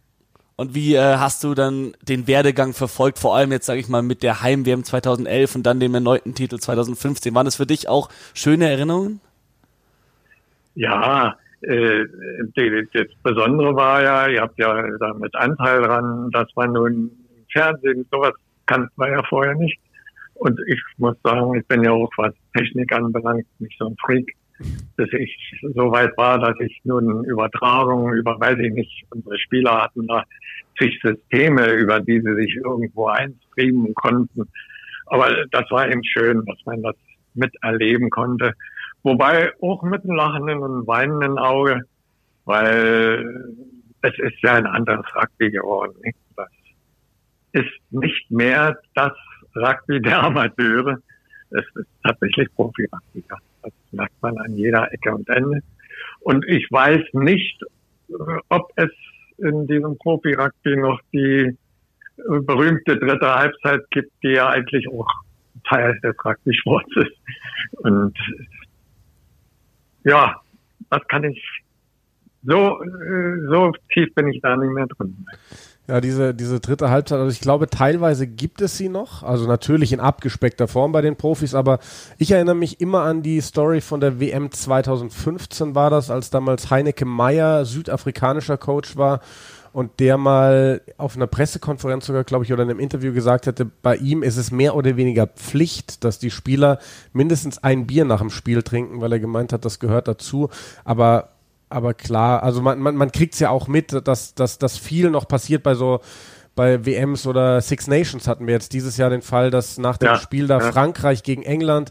Und wie äh, hast du dann den Werdegang verfolgt, vor allem jetzt sage ich mal mit der Heim-WM 2011 und dann dem erneuten Titel 2015? Waren das für dich auch schöne Erinnerungen? Ja, äh, das Besondere war ja, ihr habt ja da mit Anteil dran, dass man nun im Fernsehen sowas kannte man ja vorher nicht. Und ich muss sagen, ich bin ja auch, was Technik anbelangt, nicht so ein Freak. bis ich so weit war, dass ich nun Übertragungen über, weiß ich nicht, unsere Spieler hatten da zig Systeme, über die sie sich irgendwo einstreamen konnten. Aber das war eben schön, dass man das miterleben konnte. Wobei auch mit einem lachenden und weinenden Auge, weil es ist ja ein anderes Rugby geworden. Das ist nicht mehr das Rugby der Amateure. Es ist tatsächlich Profi-Rugby. Das merkt man an jeder Ecke und Ende. Und ich weiß nicht, ob es in diesem Profi-Rugby noch die berühmte dritte Halbzeit gibt, die ja eigentlich auch Teil des Rugby-Sports ist. Und ja, das kann ich so, so tief bin ich da nicht mehr drin. Ja, diese, diese dritte Halbzeit, also ich glaube, teilweise gibt es sie noch, also natürlich in abgespeckter Form bei den Profis, aber ich erinnere mich immer an die Story von der WM 2015 war das, als damals Heineke Meyer südafrikanischer Coach war und der mal auf einer Pressekonferenz sogar, glaube ich, oder in einem Interview gesagt hätte, bei ihm ist es mehr oder weniger Pflicht, dass die Spieler mindestens ein Bier nach dem Spiel trinken, weil er gemeint hat, das gehört dazu, aber aber klar, also man, man, man kriegt es ja auch mit, dass, dass, dass viel noch passiert bei so bei WMs oder Six Nations hatten wir jetzt dieses Jahr den Fall, dass nach dem ja, Spiel da ja. Frankreich gegen England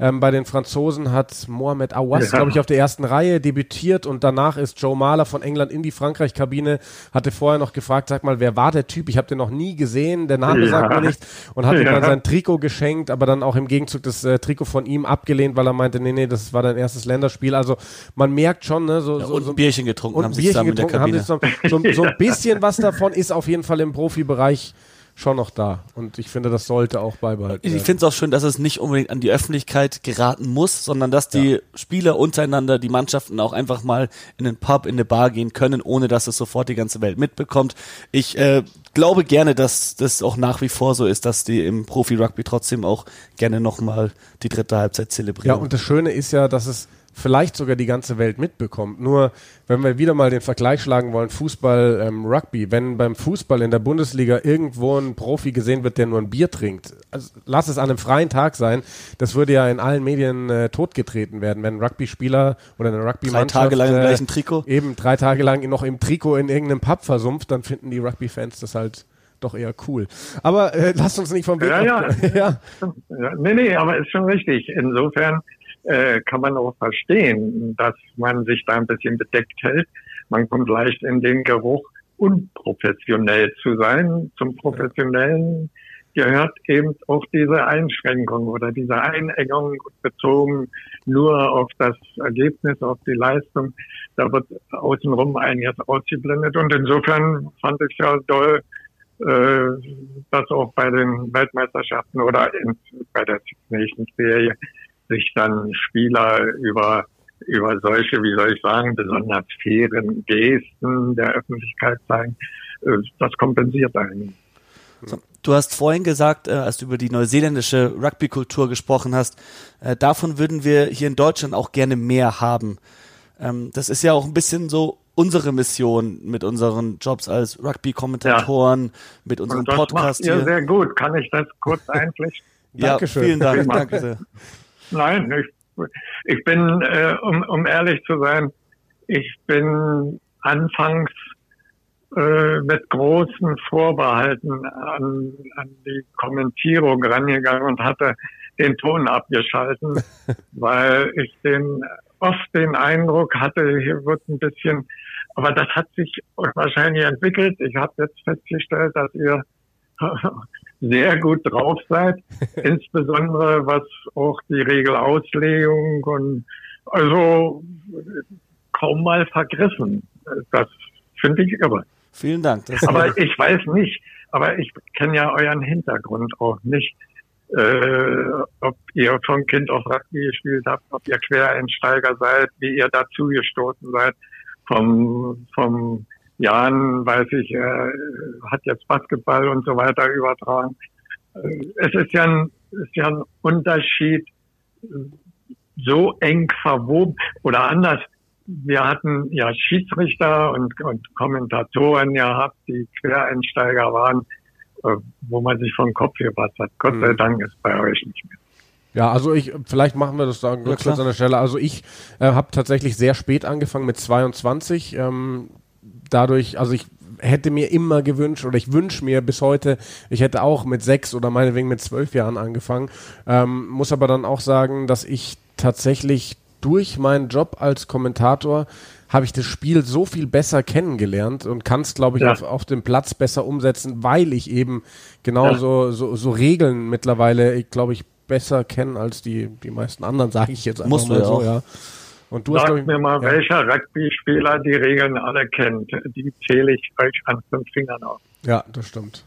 ähm, bei den Franzosen hat Mohamed Awas, ja. glaube ich, auf der ersten Reihe debütiert und danach ist Joe Mahler von England in die Frankreich-Kabine, hatte vorher noch gefragt, sag mal, wer war der Typ? Ich habe den noch nie gesehen, der Name sagt mir nicht und hat ihm dann sein Trikot geschenkt, aber dann auch im Gegenzug das äh, Trikot von ihm abgelehnt, weil er meinte, nee, nee, das war dein erstes Länderspiel. Also man merkt schon, ne, so, ja, so, und so ein Bierchen getrunken und haben sie zusammen in der Kabine. Zusammen, so, so ein bisschen was davon ist auf jeden Fall im Profibereich schon noch da. Und ich finde, das sollte auch beibehalten werden. Ich finde es auch schön, dass es nicht unbedingt an die Öffentlichkeit geraten muss, sondern dass die ja. Spieler untereinander, die Mannschaften auch einfach mal in den Pub, in eine Bar gehen können, ohne dass es sofort die ganze Welt mitbekommt. Ich äh, glaube gerne, dass das auch nach wie vor so ist, dass die im Profi-Rugby trotzdem auch gerne nochmal die dritte Halbzeit zelebrieren. Ja, und das Schöne ist ja, dass es vielleicht sogar die ganze Welt mitbekommt. Nur wenn wir wieder mal den Vergleich schlagen wollen, Fußball, ähm, Rugby, wenn beim Fußball in der Bundesliga irgendwo ein Profi gesehen wird, der nur ein Bier trinkt, also lass es an einem freien Tag sein, das würde ja in allen Medien äh, totgetreten werden, wenn ein Rugby-Spieler oder eine Rugby-Mannschaft drei Tage lang im gleichen Trikot eben drei Tage lang noch im Trikot in irgendeinem Pub versumpft, dann finden die Rugby-Fans das halt doch eher cool. Aber äh, lasst uns nicht vom Weg ja, ja. ja. ja. Nee, nee, aber ist schon richtig. Insofern äh, kann man auch verstehen, dass man sich da ein bisschen bedeckt hält. Man kommt leicht in den Geruch, unprofessionell zu sein. Zum Professionellen gehört eben auch diese Einschränkung oder diese Einengung bezogen nur auf das Ergebnis, auf die Leistung. Da wird außenrum einiges ausgeblendet. Und insofern fand ich ja toll, äh, dass auch bei den Weltmeisterschaften oder in, bei der Nations Serie sich dann Spieler über über solche, wie soll ich sagen, besonders fairen Gesten der Öffentlichkeit zeigen, äh, das kompensiert einen. Du hast vorhin gesagt, äh, als du über die neuseeländische Rugby-Kultur gesprochen hast, äh, davon würden wir hier in Deutschland auch gerne mehr haben. Ähm, das ist ja auch ein bisschen so unsere Mission mit unseren Jobs als Rugby-Kommentatoren, ja. mit unserem Und das Podcast macht ihr hier. sehr gut. Kann ich das kurz einpflichten? ja, Dankeschön. vielen Dank. Danke sehr. Nein, ich, ich bin, äh, um, um ehrlich zu sein, ich bin anfangs äh, mit großen Vorbehalten an, an die Kommentierung rangegangen und hatte den Ton abgeschalten, weil ich den oft den Eindruck hatte, hier wird ein bisschen, aber das hat sich wahrscheinlich entwickelt. Ich habe jetzt festgestellt, dass ihr sehr gut drauf seid, insbesondere was auch die Regelauslegung und also kaum mal vergriffen. Das finde ich irre. Vielen Dank. aber ich weiß nicht, aber ich kenne ja euren Hintergrund auch nicht, äh, ob ihr von Kind auf Rugby gespielt habt, ob ihr Quereinsteiger seid, wie ihr dazu gestoßen seid, vom, vom Jahren, weiß ich, äh, hat jetzt Basketball und so weiter übertragen. Äh, es ist ja ein, ist ja ein Unterschied so eng verwoben oder anders. Wir hatten ja Schiedsrichter und, und Kommentatoren gehabt, die Quereinsteiger waren, äh, wo man sich vom Kopf gepasst hat. Gott sei mhm. Dank ist bei euch nicht mehr. Ja, also ich, vielleicht machen wir das da ja, kurz an der Stelle. Also ich äh, habe tatsächlich sehr spät angefangen mit 22. Ähm, dadurch, also ich hätte mir immer gewünscht oder ich wünsche mir bis heute, ich hätte auch mit sechs oder meinetwegen mit zwölf Jahren angefangen. Ähm, muss aber dann auch sagen, dass ich tatsächlich durch meinen Job als Kommentator habe ich das Spiel so viel besser kennengelernt und kann es, glaube ich, ja. auf, auf dem Platz besser umsetzen, weil ich eben genau ja. so, so, so Regeln mittlerweile, glaube ich, besser kenne als die, die meisten anderen, sage ich jetzt einfach Musst mal so, ja. Und du Sag hast, mir mal, ja. welcher Rugby-Spieler die Regeln alle kennt. Die zähle ich euch an fünf Fingern auf. Ja, das stimmt.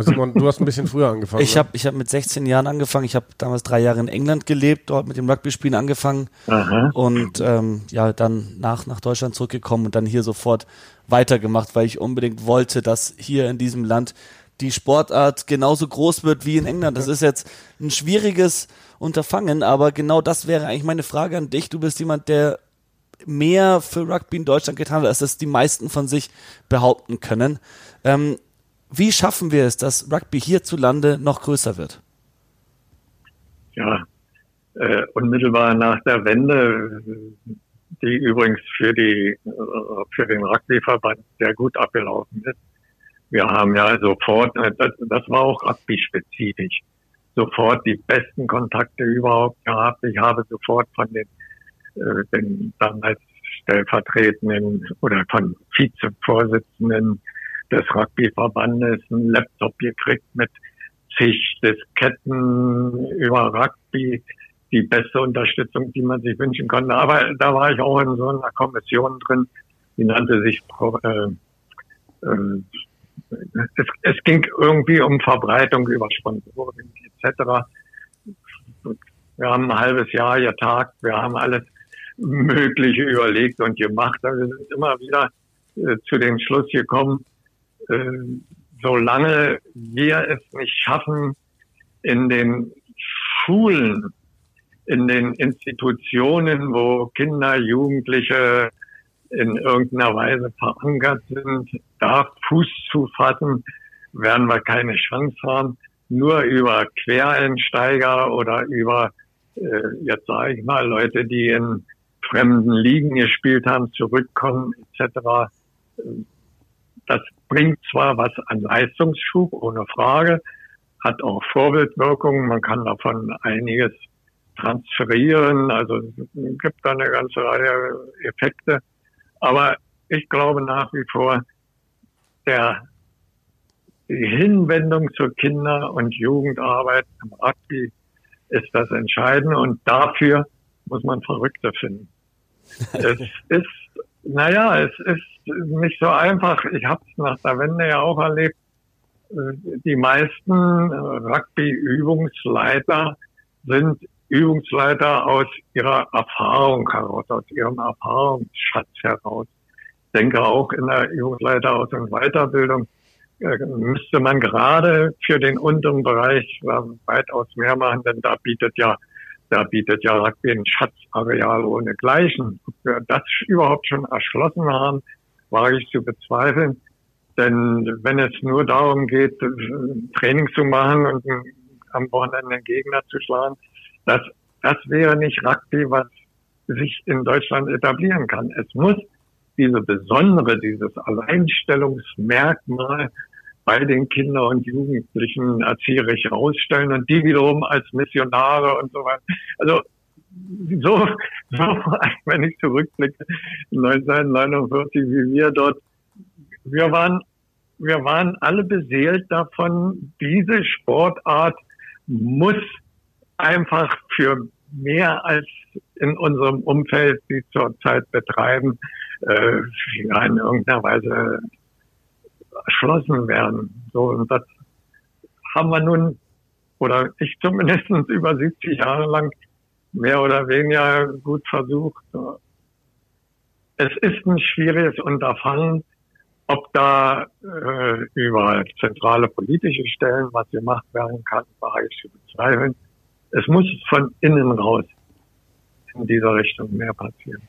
Simon, du hast ein bisschen früher angefangen. Ich ne? habe ich hab mit 16 Jahren angefangen. Ich habe damals drei Jahre in England gelebt, dort mit dem Rugby-Spielen angefangen Aha. und ähm, ja, dann nach, nach Deutschland zurückgekommen und dann hier sofort weitergemacht, weil ich unbedingt wollte, dass hier in diesem Land die Sportart genauso groß wird wie in England. Das ist jetzt ein schwieriges Unterfangen, aber genau das wäre eigentlich meine Frage an dich. Du bist jemand, der mehr für Rugby in Deutschland getan hat, als das die meisten von sich behaupten können. Ähm, wie schaffen wir es, dass Rugby hierzulande noch größer wird? Ja, äh, unmittelbar nach der Wende, die übrigens für die äh, für den Rugbyverband sehr gut abgelaufen ist. Wir haben ja sofort, äh, das, war auch Rugby-spezifisch, sofort die besten Kontakte überhaupt gehabt. Ich habe sofort von den, äh, den damals stellvertretenden oder von Vizevorsitzenden des Rugbyverbandes einen Laptop gekriegt mit zig Disketten über Rugby, die beste Unterstützung, die man sich wünschen konnte. Aber da war ich auch in so einer Kommission drin, die nannte sich äh, äh, es, es ging irgendwie um Verbreitung über Sponsoren etc. Wir haben ein halbes Jahr getagt, wir haben alles Mögliche überlegt und gemacht. Aber wir sind immer wieder äh, zu dem Schluss gekommen, äh, solange wir es nicht schaffen, in den Schulen, in den Institutionen, wo Kinder, Jugendliche in irgendeiner Weise verankert sind, da Fuß zu fassen, werden wir keine Chance haben. Nur über Quereinsteiger oder über, äh, jetzt sage ich mal, Leute, die in fremden Ligen gespielt haben, zurückkommen etc. Das bringt zwar was an Leistungsschub, ohne Frage, hat auch Vorbildwirkungen, man kann davon einiges transferieren, also es gibt da eine ganze Reihe Effekte. Aber ich glaube nach wie vor, der, die Hinwendung zur Kinder- und Jugendarbeit im Rugby ist das Entscheidende und dafür muss man Verrückte finden. es ist naja, es ist nicht so einfach. Ich habe es nach der Wende ja auch erlebt. Die meisten Rugby-Übungsleiter sind Übungsleiter aus ihrer Erfahrung heraus, aus ihrem Erfahrungsschatz heraus. Ich denke auch in der Übungsleiteraus- und Weiterbildung äh, müsste man gerade für den unteren Bereich weitaus mehr machen, denn da bietet ja da bietet ja Rugby ein Schatzareal ohne Gleichen. Ob wir das überhaupt schon erschlossen haben, wage ich zu bezweifeln. Denn wenn es nur darum geht, Training zu machen und am Wochenende einen Gegner zu schlagen, das, das wäre nicht Rugby, was sich in Deutschland etablieren kann. Es muss diese besondere, dieses Alleinstellungsmerkmal bei den Kindern und Jugendlichen erzieherisch herausstellen und die wiederum als Missionare und so weiter. Also so, so wenn ich zurückblicke, 1949, wie wir dort, wir waren, wir waren alle beseelt davon, diese Sportart muss einfach für mehr als in unserem Umfeld, die zurzeit betreiben, äh, in irgendeiner Weise erschlossen werden. So, und das haben wir nun, oder ich zumindest über 70 Jahre lang mehr oder weniger gut versucht. Es ist ein schwieriges Unterfangen, ob da äh, über zentrale politische Stellen was gemacht werden kann, war ich zu bezweifeln. Es muss von innen raus in dieser Richtung mehr passieren.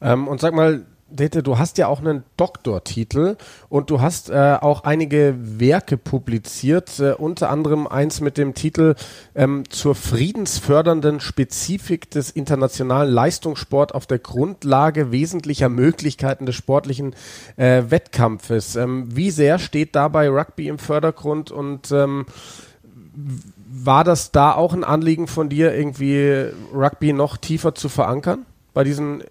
Ähm, und sag mal, Dete, du hast ja auch einen Doktortitel und du hast äh, auch einige Werke publiziert, äh, unter anderem eins mit dem Titel ähm, zur friedensfördernden Spezifik des internationalen Leistungssport auf der Grundlage wesentlicher Möglichkeiten des sportlichen äh, Wettkampfes. Ähm, wie sehr steht dabei Rugby im Vordergrund und ähm, war das da auch ein Anliegen von dir, irgendwie Rugby noch tiefer zu verankern bei diesen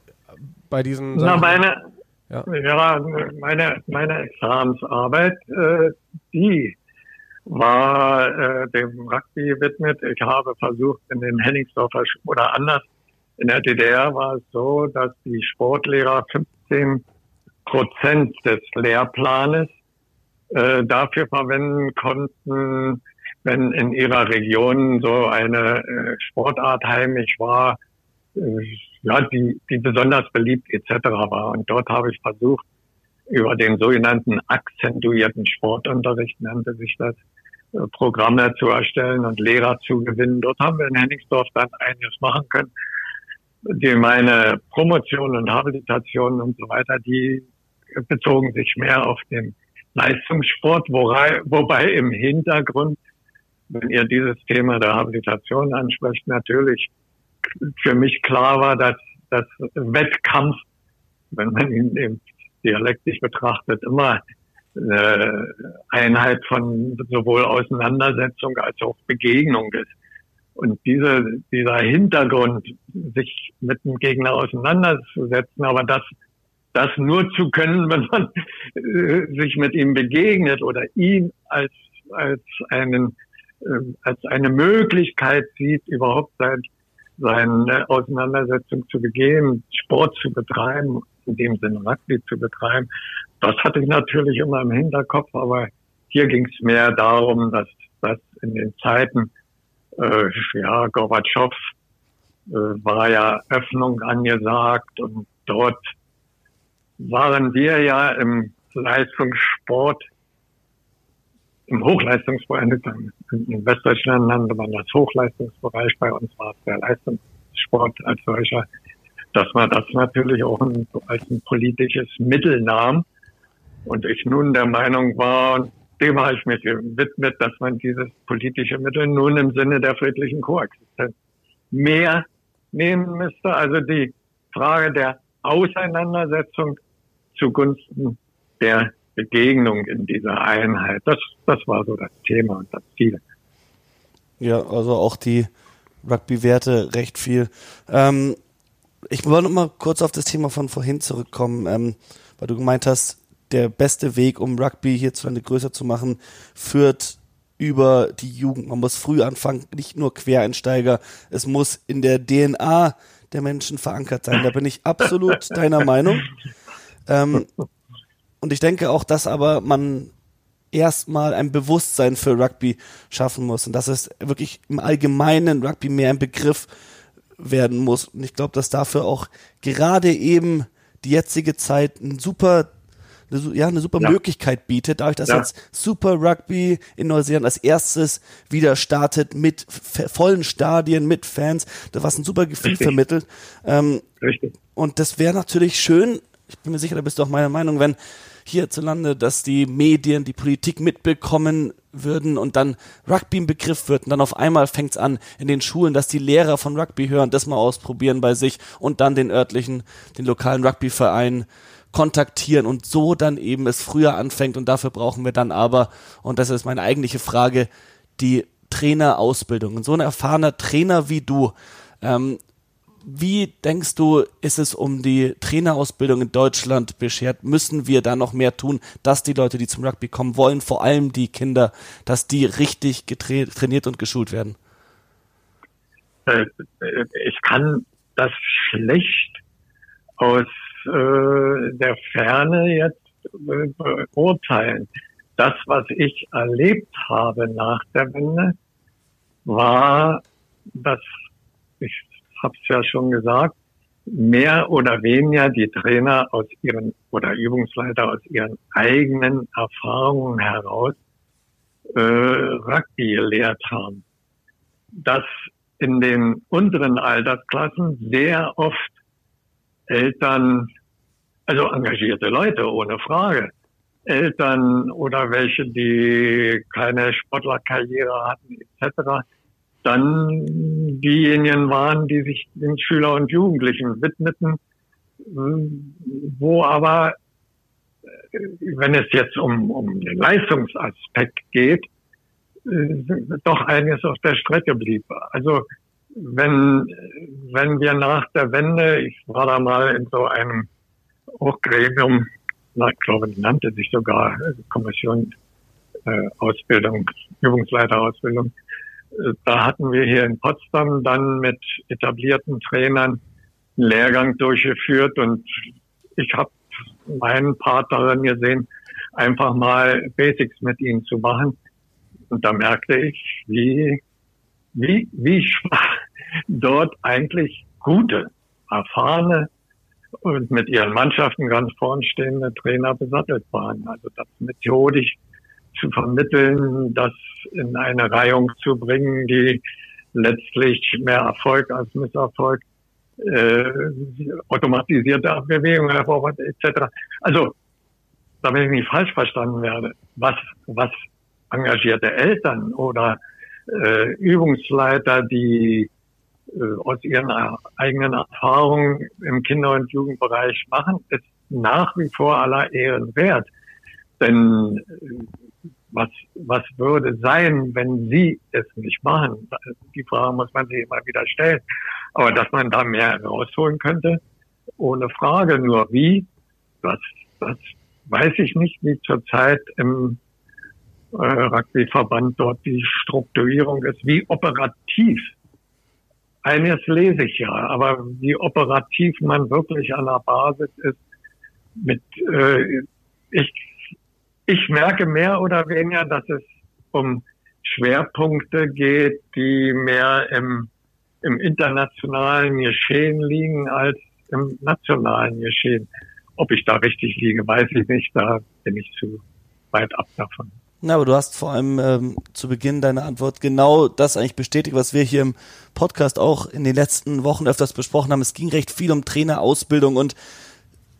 bei diesen Na, meine, ja. ja. meine, meine Examensarbeit, äh, die war äh, dem Rugby gewidmet. Ich habe versucht, in den Henningsdorfer oder anders, in der DDR war es so, dass die Sportlehrer 15 Prozent des Lehrplanes äh, dafür verwenden konnten, wenn in ihrer Region so eine äh, Sportart heimisch war, äh, ja, die, die besonders beliebt etc. war. Und dort habe ich versucht, über den sogenannten akzentuierten Sportunterricht nannte sich das, äh, Programme zu erstellen und Lehrer zu gewinnen. Dort haben wir in Henningsdorf dann einiges machen können. Die meine Promotion und Habilitation und so weiter, die bezogen sich mehr auf den Leistungssport, wobei, wobei im Hintergrund, wenn ihr dieses Thema der Habilitation ansprecht, natürlich für mich klar war, dass das Wettkampf, wenn man ihn eben dialektisch betrachtet, immer eine Einheit von sowohl Auseinandersetzung als auch Begegnung ist. Und diese, dieser Hintergrund, sich mit dem Gegner auseinanderzusetzen, aber das, das nur zu können, wenn man äh, sich mit ihm begegnet oder ihn als, als einen, äh, als eine Möglichkeit sieht, überhaupt sein seine Auseinandersetzung zu begehen, Sport zu betreiben, in dem Sinne Rugby zu betreiben. Das hatte ich natürlich immer im Hinterkopf, aber hier ging es mehr darum, dass, dass in den Zeiten, äh, ja, Gorbatschow äh, war ja Öffnung angesagt und dort waren wir ja im Leistungssport im Hochleistungsbereich, in Westdeutschland nannte man das Hochleistungsbereich, bei uns war es der Leistungssport als solcher, dass man das natürlich auch ein, als ein politisches Mittel nahm. Und ich nun der Meinung war, dem habe ich mich gewidmet, dass man dieses politische Mittel nun im Sinne der friedlichen Koexistenz mehr nehmen müsste. Also die Frage der Auseinandersetzung zugunsten der Begegnung in dieser Einheit. Das, das war so das Thema und das Ziel. Ja, also auch die Rugby-Werte recht viel. Ähm, ich wollte noch mal kurz auf das Thema von vorhin zurückkommen, ähm, weil du gemeint hast, der beste Weg, um Rugby hierzulande größer zu machen, führt über die Jugend. Man muss früh anfangen, nicht nur Quereinsteiger. Es muss in der DNA der Menschen verankert sein. Da bin ich absolut deiner Meinung. Ähm, und ich denke auch, dass aber man erstmal ein Bewusstsein für Rugby schaffen muss und dass es wirklich im allgemeinen Rugby mehr ein Begriff werden muss. Und ich glaube, dass dafür auch gerade eben die jetzige Zeit ein super eine, ja, eine super ja. Möglichkeit bietet, dadurch, dass ja. jetzt Super Rugby in Neuseeland als erstes wieder startet mit vollen Stadien, mit Fans, was ein super Gefühl Richtig. vermittelt. Ähm, Richtig. Und das wäre natürlich schön, ich bin mir sicher, da bist du auch meiner Meinung, wenn hierzulande, dass die Medien, die Politik mitbekommen würden und dann Rugby im Begriff wird und dann auf einmal fängt es an in den Schulen, dass die Lehrer von Rugby hören, das mal ausprobieren bei sich und dann den örtlichen, den lokalen Rugbyverein kontaktieren und so dann eben es früher anfängt und dafür brauchen wir dann aber, und das ist meine eigentliche Frage, die Trainerausbildung. Und so ein erfahrener Trainer wie du, ähm, wie denkst du, ist es um die Trainerausbildung in Deutschland beschert? Müssen wir da noch mehr tun, dass die Leute, die zum Rugby kommen wollen, vor allem die Kinder, dass die richtig trainiert und geschult werden? Äh, ich kann das schlecht aus äh, der Ferne jetzt beurteilen. Das, was ich erlebt habe nach der Wende, war, dass ich habe es ja schon gesagt, mehr oder weniger die Trainer aus ihren oder Übungsleiter aus ihren eigenen Erfahrungen heraus äh, Rugby gelehrt haben. Dass in den unteren Altersklassen sehr oft Eltern also engagierte Leute, ohne Frage. Eltern oder welche, die keine Sportlerkarriere hatten, etc. Dann diejenigen waren, die sich den Schüler und Jugendlichen widmeten, wo aber, wenn es jetzt um, um den Leistungsaspekt geht, doch einiges auf der Strecke blieb. Also wenn, wenn wir nach der Wende, ich war da mal in so einem Hochgremium, ich glaube, nannte sich sogar Kommission äh, Ausbildung, Übungsleiterausbildung. Da hatten wir hier in Potsdam dann mit etablierten Trainern einen Lehrgang durchgeführt und ich habe meinen Part darin gesehen, einfach mal Basics mit ihnen zu machen. Und da merkte ich, wie, wie, wie schwach dort eigentlich gute, erfahrene und mit ihren Mannschaften ganz vorn stehende Trainer besattelt waren. Also das methodisch zu vermitteln, das in eine Reihung zu bringen, die letztlich mehr Erfolg als Misserfolg, äh, automatisierte hervorruft, etc. Also, damit ich nicht falsch verstanden werde, was, was engagierte Eltern oder äh, Übungsleiter, die äh, aus ihren eigenen Erfahrungen im Kinder- und Jugendbereich machen, ist nach wie vor aller Ehren wert. Denn äh, was, was würde sein, wenn sie es nicht machen? Die Frage muss man sich immer wieder stellen. Aber dass man da mehr rausholen könnte, ohne Frage. Nur wie, das, das weiß ich nicht, wie zurzeit im äh, Rugbyverband dort die Strukturierung ist, wie operativ eines lese ich ja, aber wie operativ man wirklich an der Basis ist, mit äh, ich, ich merke mehr oder weniger, dass es um Schwerpunkte geht, die mehr im, im internationalen Geschehen liegen als im nationalen Geschehen. Ob ich da richtig liege, weiß ich nicht, da bin ich zu weit ab davon. Na, aber du hast vor allem ähm, zu Beginn deiner Antwort genau das eigentlich bestätigt, was wir hier im Podcast auch in den letzten Wochen öfters besprochen haben. Es ging recht viel um Trainerausbildung und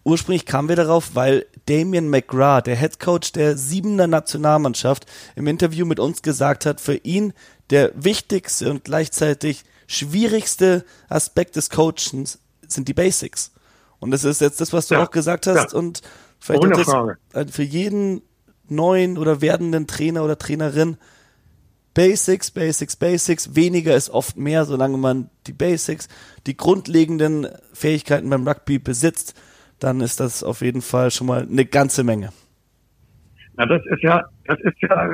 ursprünglich kamen wir darauf, weil Damien McGrath, der Head Coach der siebener Nationalmannschaft, im Interview mit uns gesagt hat, für ihn der wichtigste und gleichzeitig schwierigste Aspekt des Coachens sind die Basics. Und das ist jetzt das, was du ja, auch gesagt hast. Ja. Und vielleicht Ohne Frage. Das für jeden neuen oder werdenden Trainer oder Trainerin Basics, Basics, Basics. Weniger ist oft mehr, solange man die Basics, die grundlegenden Fähigkeiten beim Rugby besitzt, dann ist das auf jeden Fall schon mal eine ganze Menge. Na, das ist ja, das ist ja,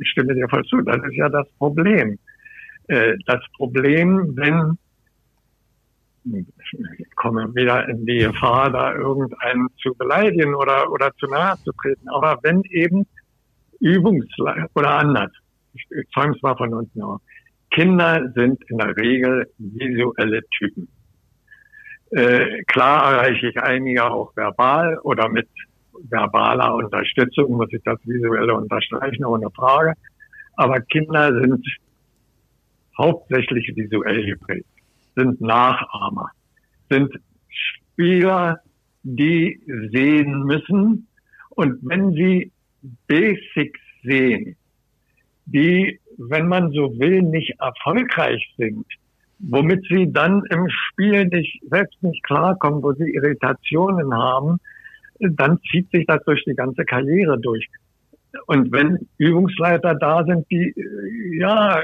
ich stimme dir voll zu, das ist ja das Problem. Äh, das Problem, wenn ich komme wieder in die Gefahr, da irgendeinen zu beleidigen oder, oder zu nahe zu treten. Aber wenn eben Übungsleiter oder anders, ich zäume es mal von unten auf, Kinder sind in der Regel visuelle Typen. Äh, klar erreiche ich einige auch verbal oder mit verbaler Unterstützung, muss ich das visuelle unterstreichen, ohne Frage. Aber Kinder sind hauptsächlich visuell geprägt sind Nachahmer, sind Spieler, die sehen müssen. Und wenn sie Basics sehen, die, wenn man so will, nicht erfolgreich sind, womit sie dann im Spiel nicht, selbst nicht klarkommen, wo sie Irritationen haben, dann zieht sich das durch die ganze Karriere durch. Und wenn Übungsleiter da sind, die, ja,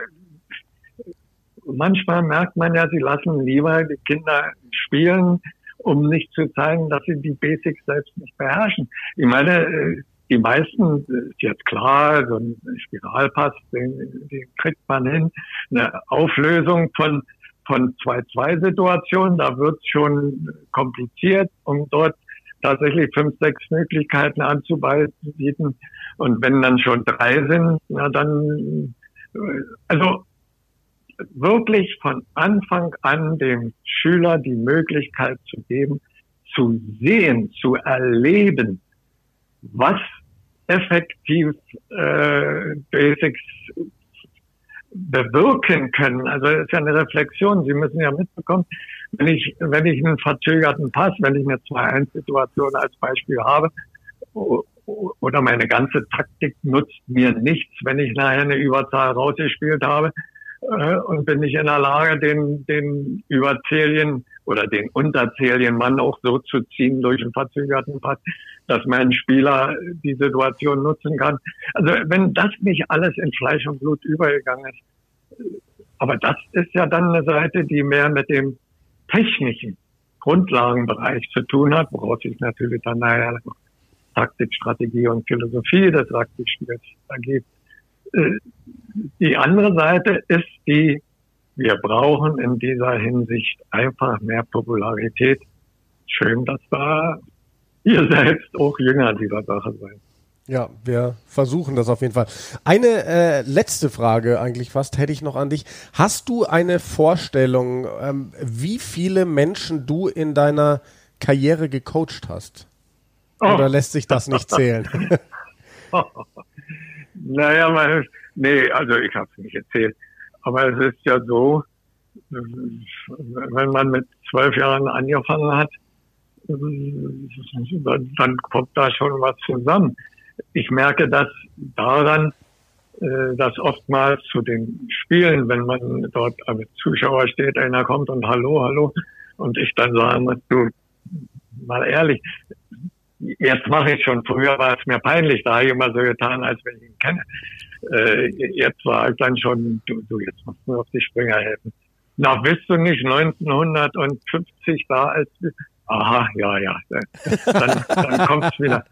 manchmal merkt man ja, sie lassen lieber die Kinder spielen, um nicht zu zeigen, dass sie die Basics selbst nicht beherrschen. Ich meine, äh, die meisten, ist jetzt klar, so ein Spiralpass, den, den kriegt man hin. Eine Auflösung von von 2-2-Situationen, da wird es schon kompliziert, um dort tatsächlich fünf, sechs Möglichkeiten anzubieten. Und wenn dann schon drei sind, na dann, also wirklich von Anfang an dem Schüler die Möglichkeit zu geben, zu sehen, zu erleben, was effektiv äh, Basics bewirken können. Also es ist ja eine Reflexion. Sie müssen ja mitbekommen, wenn ich, wenn ich einen verzögerten Pass, wenn ich eine 2-1-Situation als Beispiel habe, oder meine ganze Taktik nutzt mir nichts, wenn ich nachher eine Überzahl rausgespielt habe äh, und bin nicht in der Lage, den, den Überzählien oder den Unterzählienmann auch so zu ziehen durch einen verzögerten Pass, dass mein Spieler die Situation nutzen kann. Also wenn das nicht alles in Fleisch und Blut übergegangen ist, aber das ist ja dann eine Seite, die mehr mit dem technischen Grundlagenbereich zu tun hat, woraus sich natürlich dann nachher Taktik, Strategie und Philosophie des Rugby-Spiels ergibt. Äh, die andere Seite ist die, wir brauchen in dieser Hinsicht einfach mehr Popularität. Schön, dass da ihr selbst auch Jünger dieser Sache seid. Ja, wir versuchen das auf jeden Fall. Eine äh, letzte Frage eigentlich fast hätte ich noch an dich. Hast du eine Vorstellung, ähm, wie viele Menschen du in deiner Karriere gecoacht hast? Oh. Oder lässt sich das nicht zählen? naja, man, nee, also ich habe es nicht erzählt. Aber es ist ja so, wenn man mit zwölf Jahren angefangen hat, dann kommt da schon was zusammen. Ich merke das daran, äh, dass oftmals zu den Spielen, wenn man dort als Zuschauer steht, einer kommt und Hallo, Hallo, und ich dann muss, du, mal ehrlich, jetzt mache ich schon, früher war es mir peinlich, da habe ich immer so getan, als wenn ich ihn kenne. Äh, jetzt war ich dann schon, du, du, jetzt musst du auf die Springer helfen. Na, bist du nicht 1950 da, als aha, ja, ja, dann, dann kommt es wieder.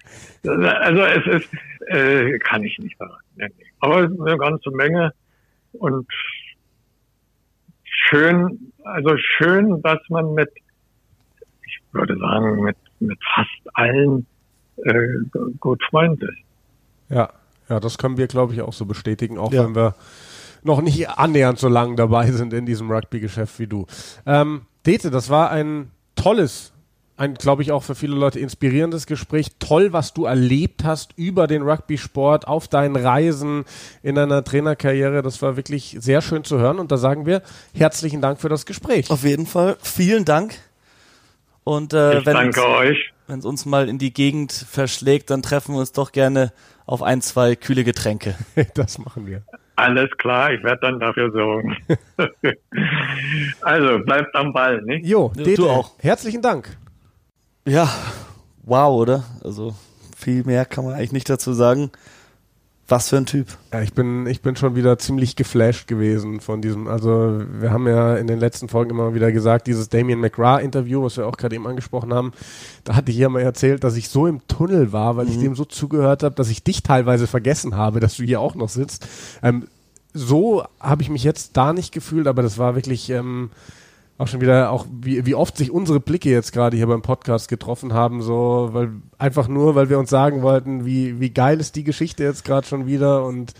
Also es ist, äh, kann ich nicht sagen. Aber es ist eine ganze Menge und schön, also schön, dass man mit, ich würde sagen, mit mit fast allen äh, gut Freund ist. Ja, ja, das können wir, glaube ich, auch so bestätigen, auch ja. wenn wir noch nicht annähernd so lange dabei sind in diesem Rugby-Geschäft wie du. Ähm, Dete, das war ein tolles, ein, glaube ich, auch für viele Leute inspirierendes Gespräch. Toll, was du erlebt hast über den Rugby-Sport auf deinen Reisen in deiner Trainerkarriere. Das war wirklich sehr schön zu hören. Und da sagen wir herzlichen Dank für das Gespräch. Auf jeden Fall. Vielen Dank. Und äh, wenn danke euch. Wenn es uns mal in die Gegend verschlägt, dann treffen wir uns doch gerne auf ein, zwei kühle Getränke. das machen wir. Alles klar, ich werde dann dafür sorgen. also, bleibt am Ball, nicht? Jo, ja, du auch. Herzlichen Dank. Ja, wow, oder? Also, viel mehr kann man eigentlich nicht dazu sagen. Was für ein Typ. Ja, ich bin, ich bin schon wieder ziemlich geflasht gewesen von diesem, also wir haben ja in den letzten Folgen immer wieder gesagt, dieses Damien McGrath-Interview, was wir auch gerade eben angesprochen haben, da hatte ich ja mal erzählt, dass ich so im Tunnel war, weil mhm. ich dem so zugehört habe, dass ich dich teilweise vergessen habe, dass du hier auch noch sitzt. Ähm, so habe ich mich jetzt da nicht gefühlt, aber das war wirklich ähm, auch schon wieder, auch wie, wie oft sich unsere Blicke jetzt gerade hier beim Podcast getroffen haben, so, weil einfach nur, weil wir uns sagen wollten, wie, wie geil ist die Geschichte jetzt gerade schon wieder und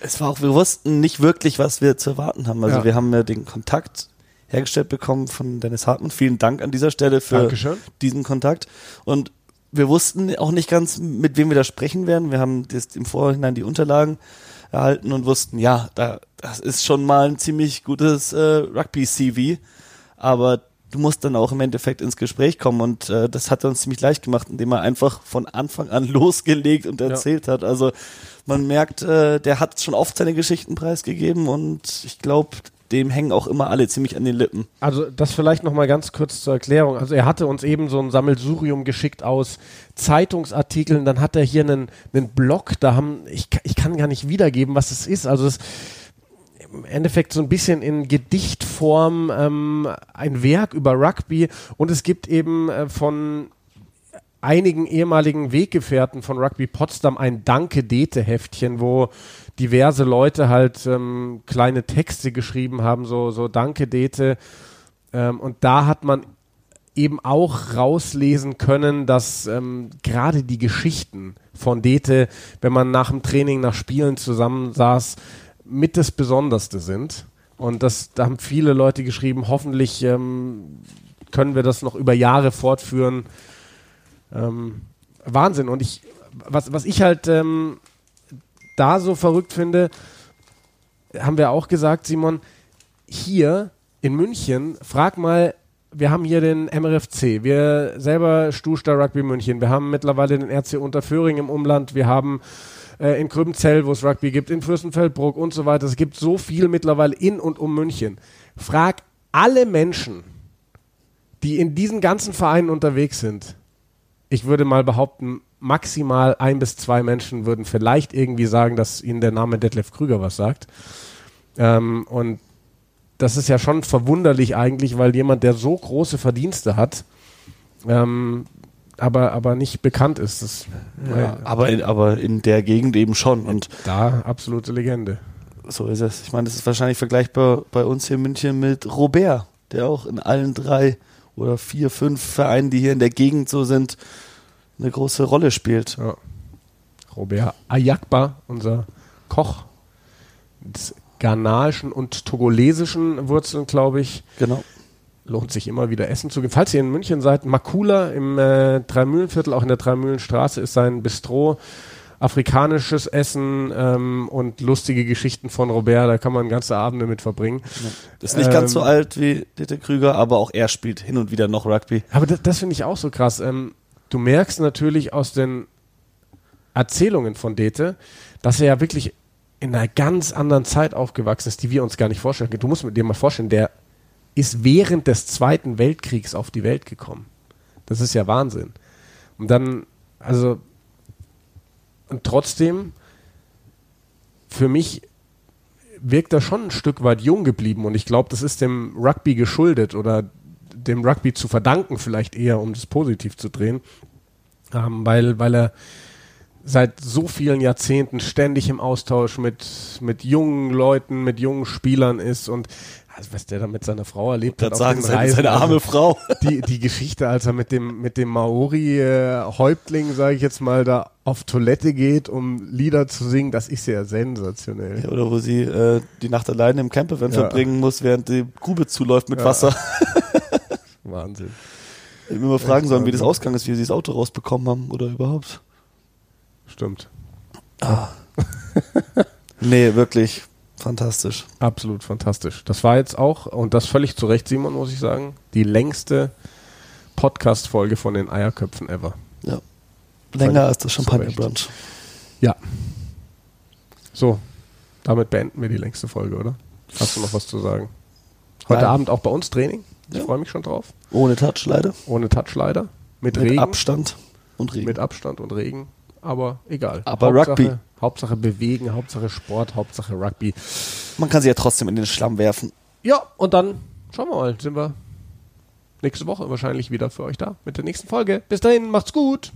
es war auch, wir wussten nicht wirklich, was wir zu erwarten haben. Also ja. wir haben ja den Kontakt hergestellt bekommen von Dennis Hartmann. Vielen Dank an dieser Stelle für Dankeschön. diesen Kontakt. Und wir wussten auch nicht ganz, mit wem wir da sprechen werden. Wir haben das im Vorhinein die Unterlagen erhalten und wussten, ja, da, das ist schon mal ein ziemlich gutes äh, Rugby-CV aber du musst dann auch im Endeffekt ins Gespräch kommen und äh, das hat er uns ziemlich leicht gemacht, indem er einfach von Anfang an losgelegt und erzählt ja. hat. Also man merkt, äh, der hat schon oft seine Geschichten preisgegeben und ich glaube, dem hängen auch immer alle ziemlich an den Lippen. Also das vielleicht noch mal ganz kurz zur Erklärung. Also er hatte uns eben so ein Sammelsurium geschickt aus Zeitungsartikeln. Dann hat er hier einen, einen Blog. Da haben ich, ich kann gar nicht wiedergeben, was es ist. Also das Endeffekt so ein bisschen in Gedichtform ähm, ein Werk über Rugby und es gibt eben äh, von einigen ehemaligen Weggefährten von Rugby Potsdam ein Danke-Dete-Heftchen, wo diverse Leute halt ähm, kleine Texte geschrieben haben, so, so Danke Dete. Ähm, und da hat man eben auch rauslesen können, dass ähm, gerade die Geschichten von Dete, wenn man nach dem Training, nach Spielen zusammensaß, mit das Besonderste sind. Und das, da haben viele Leute geschrieben, hoffentlich ähm, können wir das noch über Jahre fortführen. Ähm, Wahnsinn. Und ich, was, was ich halt ähm, da so verrückt finde, haben wir auch gesagt, Simon, hier in München, frag mal, wir haben hier den MRFC, wir selber Stuster Rugby München, wir haben mittlerweile den RC Unterföhring im Umland, wir haben äh, in Krübenzell, wo es Rugby gibt, in Fürstenfeldbruck und so weiter. Es gibt so viel mittlerweile in und um München. Frag alle Menschen, die in diesen ganzen Vereinen unterwegs sind. Ich würde mal behaupten, maximal ein bis zwei Menschen würden vielleicht irgendwie sagen, dass ihnen der Name Detlef Krüger was sagt. Ähm, und das ist ja schon verwunderlich eigentlich, weil jemand, der so große Verdienste hat, ähm, aber, aber nicht bekannt ist. Das, Ja, aber, in, aber in der Gegend eben schon. Und da absolute Legende. so ist es. Ich meine, das ist wahrscheinlich vergleichbar bei uns hier in München mit Robert, der auch in allen drei oder vier, fünf Vereinen, die hier in der Gegend so sind, eine große Rolle spielt. Ja. Robert Ayakba, unser Koch mit ghanaischen und togolesischen Wurzeln, glaube ich. Genau. Lohnt sich immer wieder Essen zu gehen. Falls ihr in München seid, Makula im äh, Dreimühlenviertel, auch in der Dreimühlenstraße, ist sein Bistro. Afrikanisches Essen ähm, und lustige Geschichten von Robert, da kann man ganze Abende mit verbringen. Ist nicht ganz so Ähm, alt wie Dieter Krüger, aber auch er spielt hin und wieder noch Rugby. Aber das, das finde ich auch so krass. Ähm, du merkst natürlich aus den Erzählungen von Dete, dass er ja wirklich in einer ganz anderen Zeit aufgewachsen ist, die wir uns gar nicht vorstellen können. Du musst dir mal vorstellen, der ist während des Zweiten Weltkriegs auf die Welt gekommen. Das ist ja Wahnsinn. Und dann, also, und trotzdem, für mich wirkt er schon ein Stück weit jung geblieben und ich glaube, das ist dem Rugby geschuldet oder dem Rugby zu verdanken, vielleicht eher, um das positiv zu drehen, ähm, weil, weil er seit so vielen Jahrzehnten ständig im Austausch mit, mit jungen Leuten, mit jungen Spielern ist und also, was der da mit seiner Frau erlebt hat, Gerade sagen, den seine, Reisen, seine arme also, Frau. die, die Geschichte, als er mit dem, mit dem Maori-Häuptling, sage ich jetzt mal, da auf Toilette geht, um Lieder zu singen, das ist ja sensationell. Oder wo sie äh, die Nacht alleine im Campervan Ja. verbringen muss, während die Grube zuläuft mit Ja. Wasser. Wahnsinn. Ich will mal fragen sollen, wie das ausgegangen ist, wie sie das Auto rausbekommen haben oder überhaupt. Stimmt. Nee, wirklich fantastisch. Absolut fantastisch. Das war jetzt auch, und das völlig zu Recht, Simon, muss ich sagen, die längste Podcast-Folge von den Eierköpfen ever. Ja. Länger als das Champagner-Brunch. Ja. So, damit beenden wir die längste Folge, oder? Hast du noch was zu sagen? Heute Nein. Abend auch bei uns Training. Ich Ja. freue mich schon drauf. Ohne Touch leider. Ohne Touch leider. Mit, Mit Regen. Abstand und Regen. Mit Abstand und Regen. Aber egal. Aber Hauptsache, Rugby. Hauptsache bewegen, Hauptsache Sport, Hauptsache Rugby. Man kann sie ja trotzdem in den Schlamm werfen. Ja, und dann schauen wir mal. Sind wir nächste Woche wahrscheinlich wieder für euch da mit der nächsten Folge. Bis dahin, macht's gut.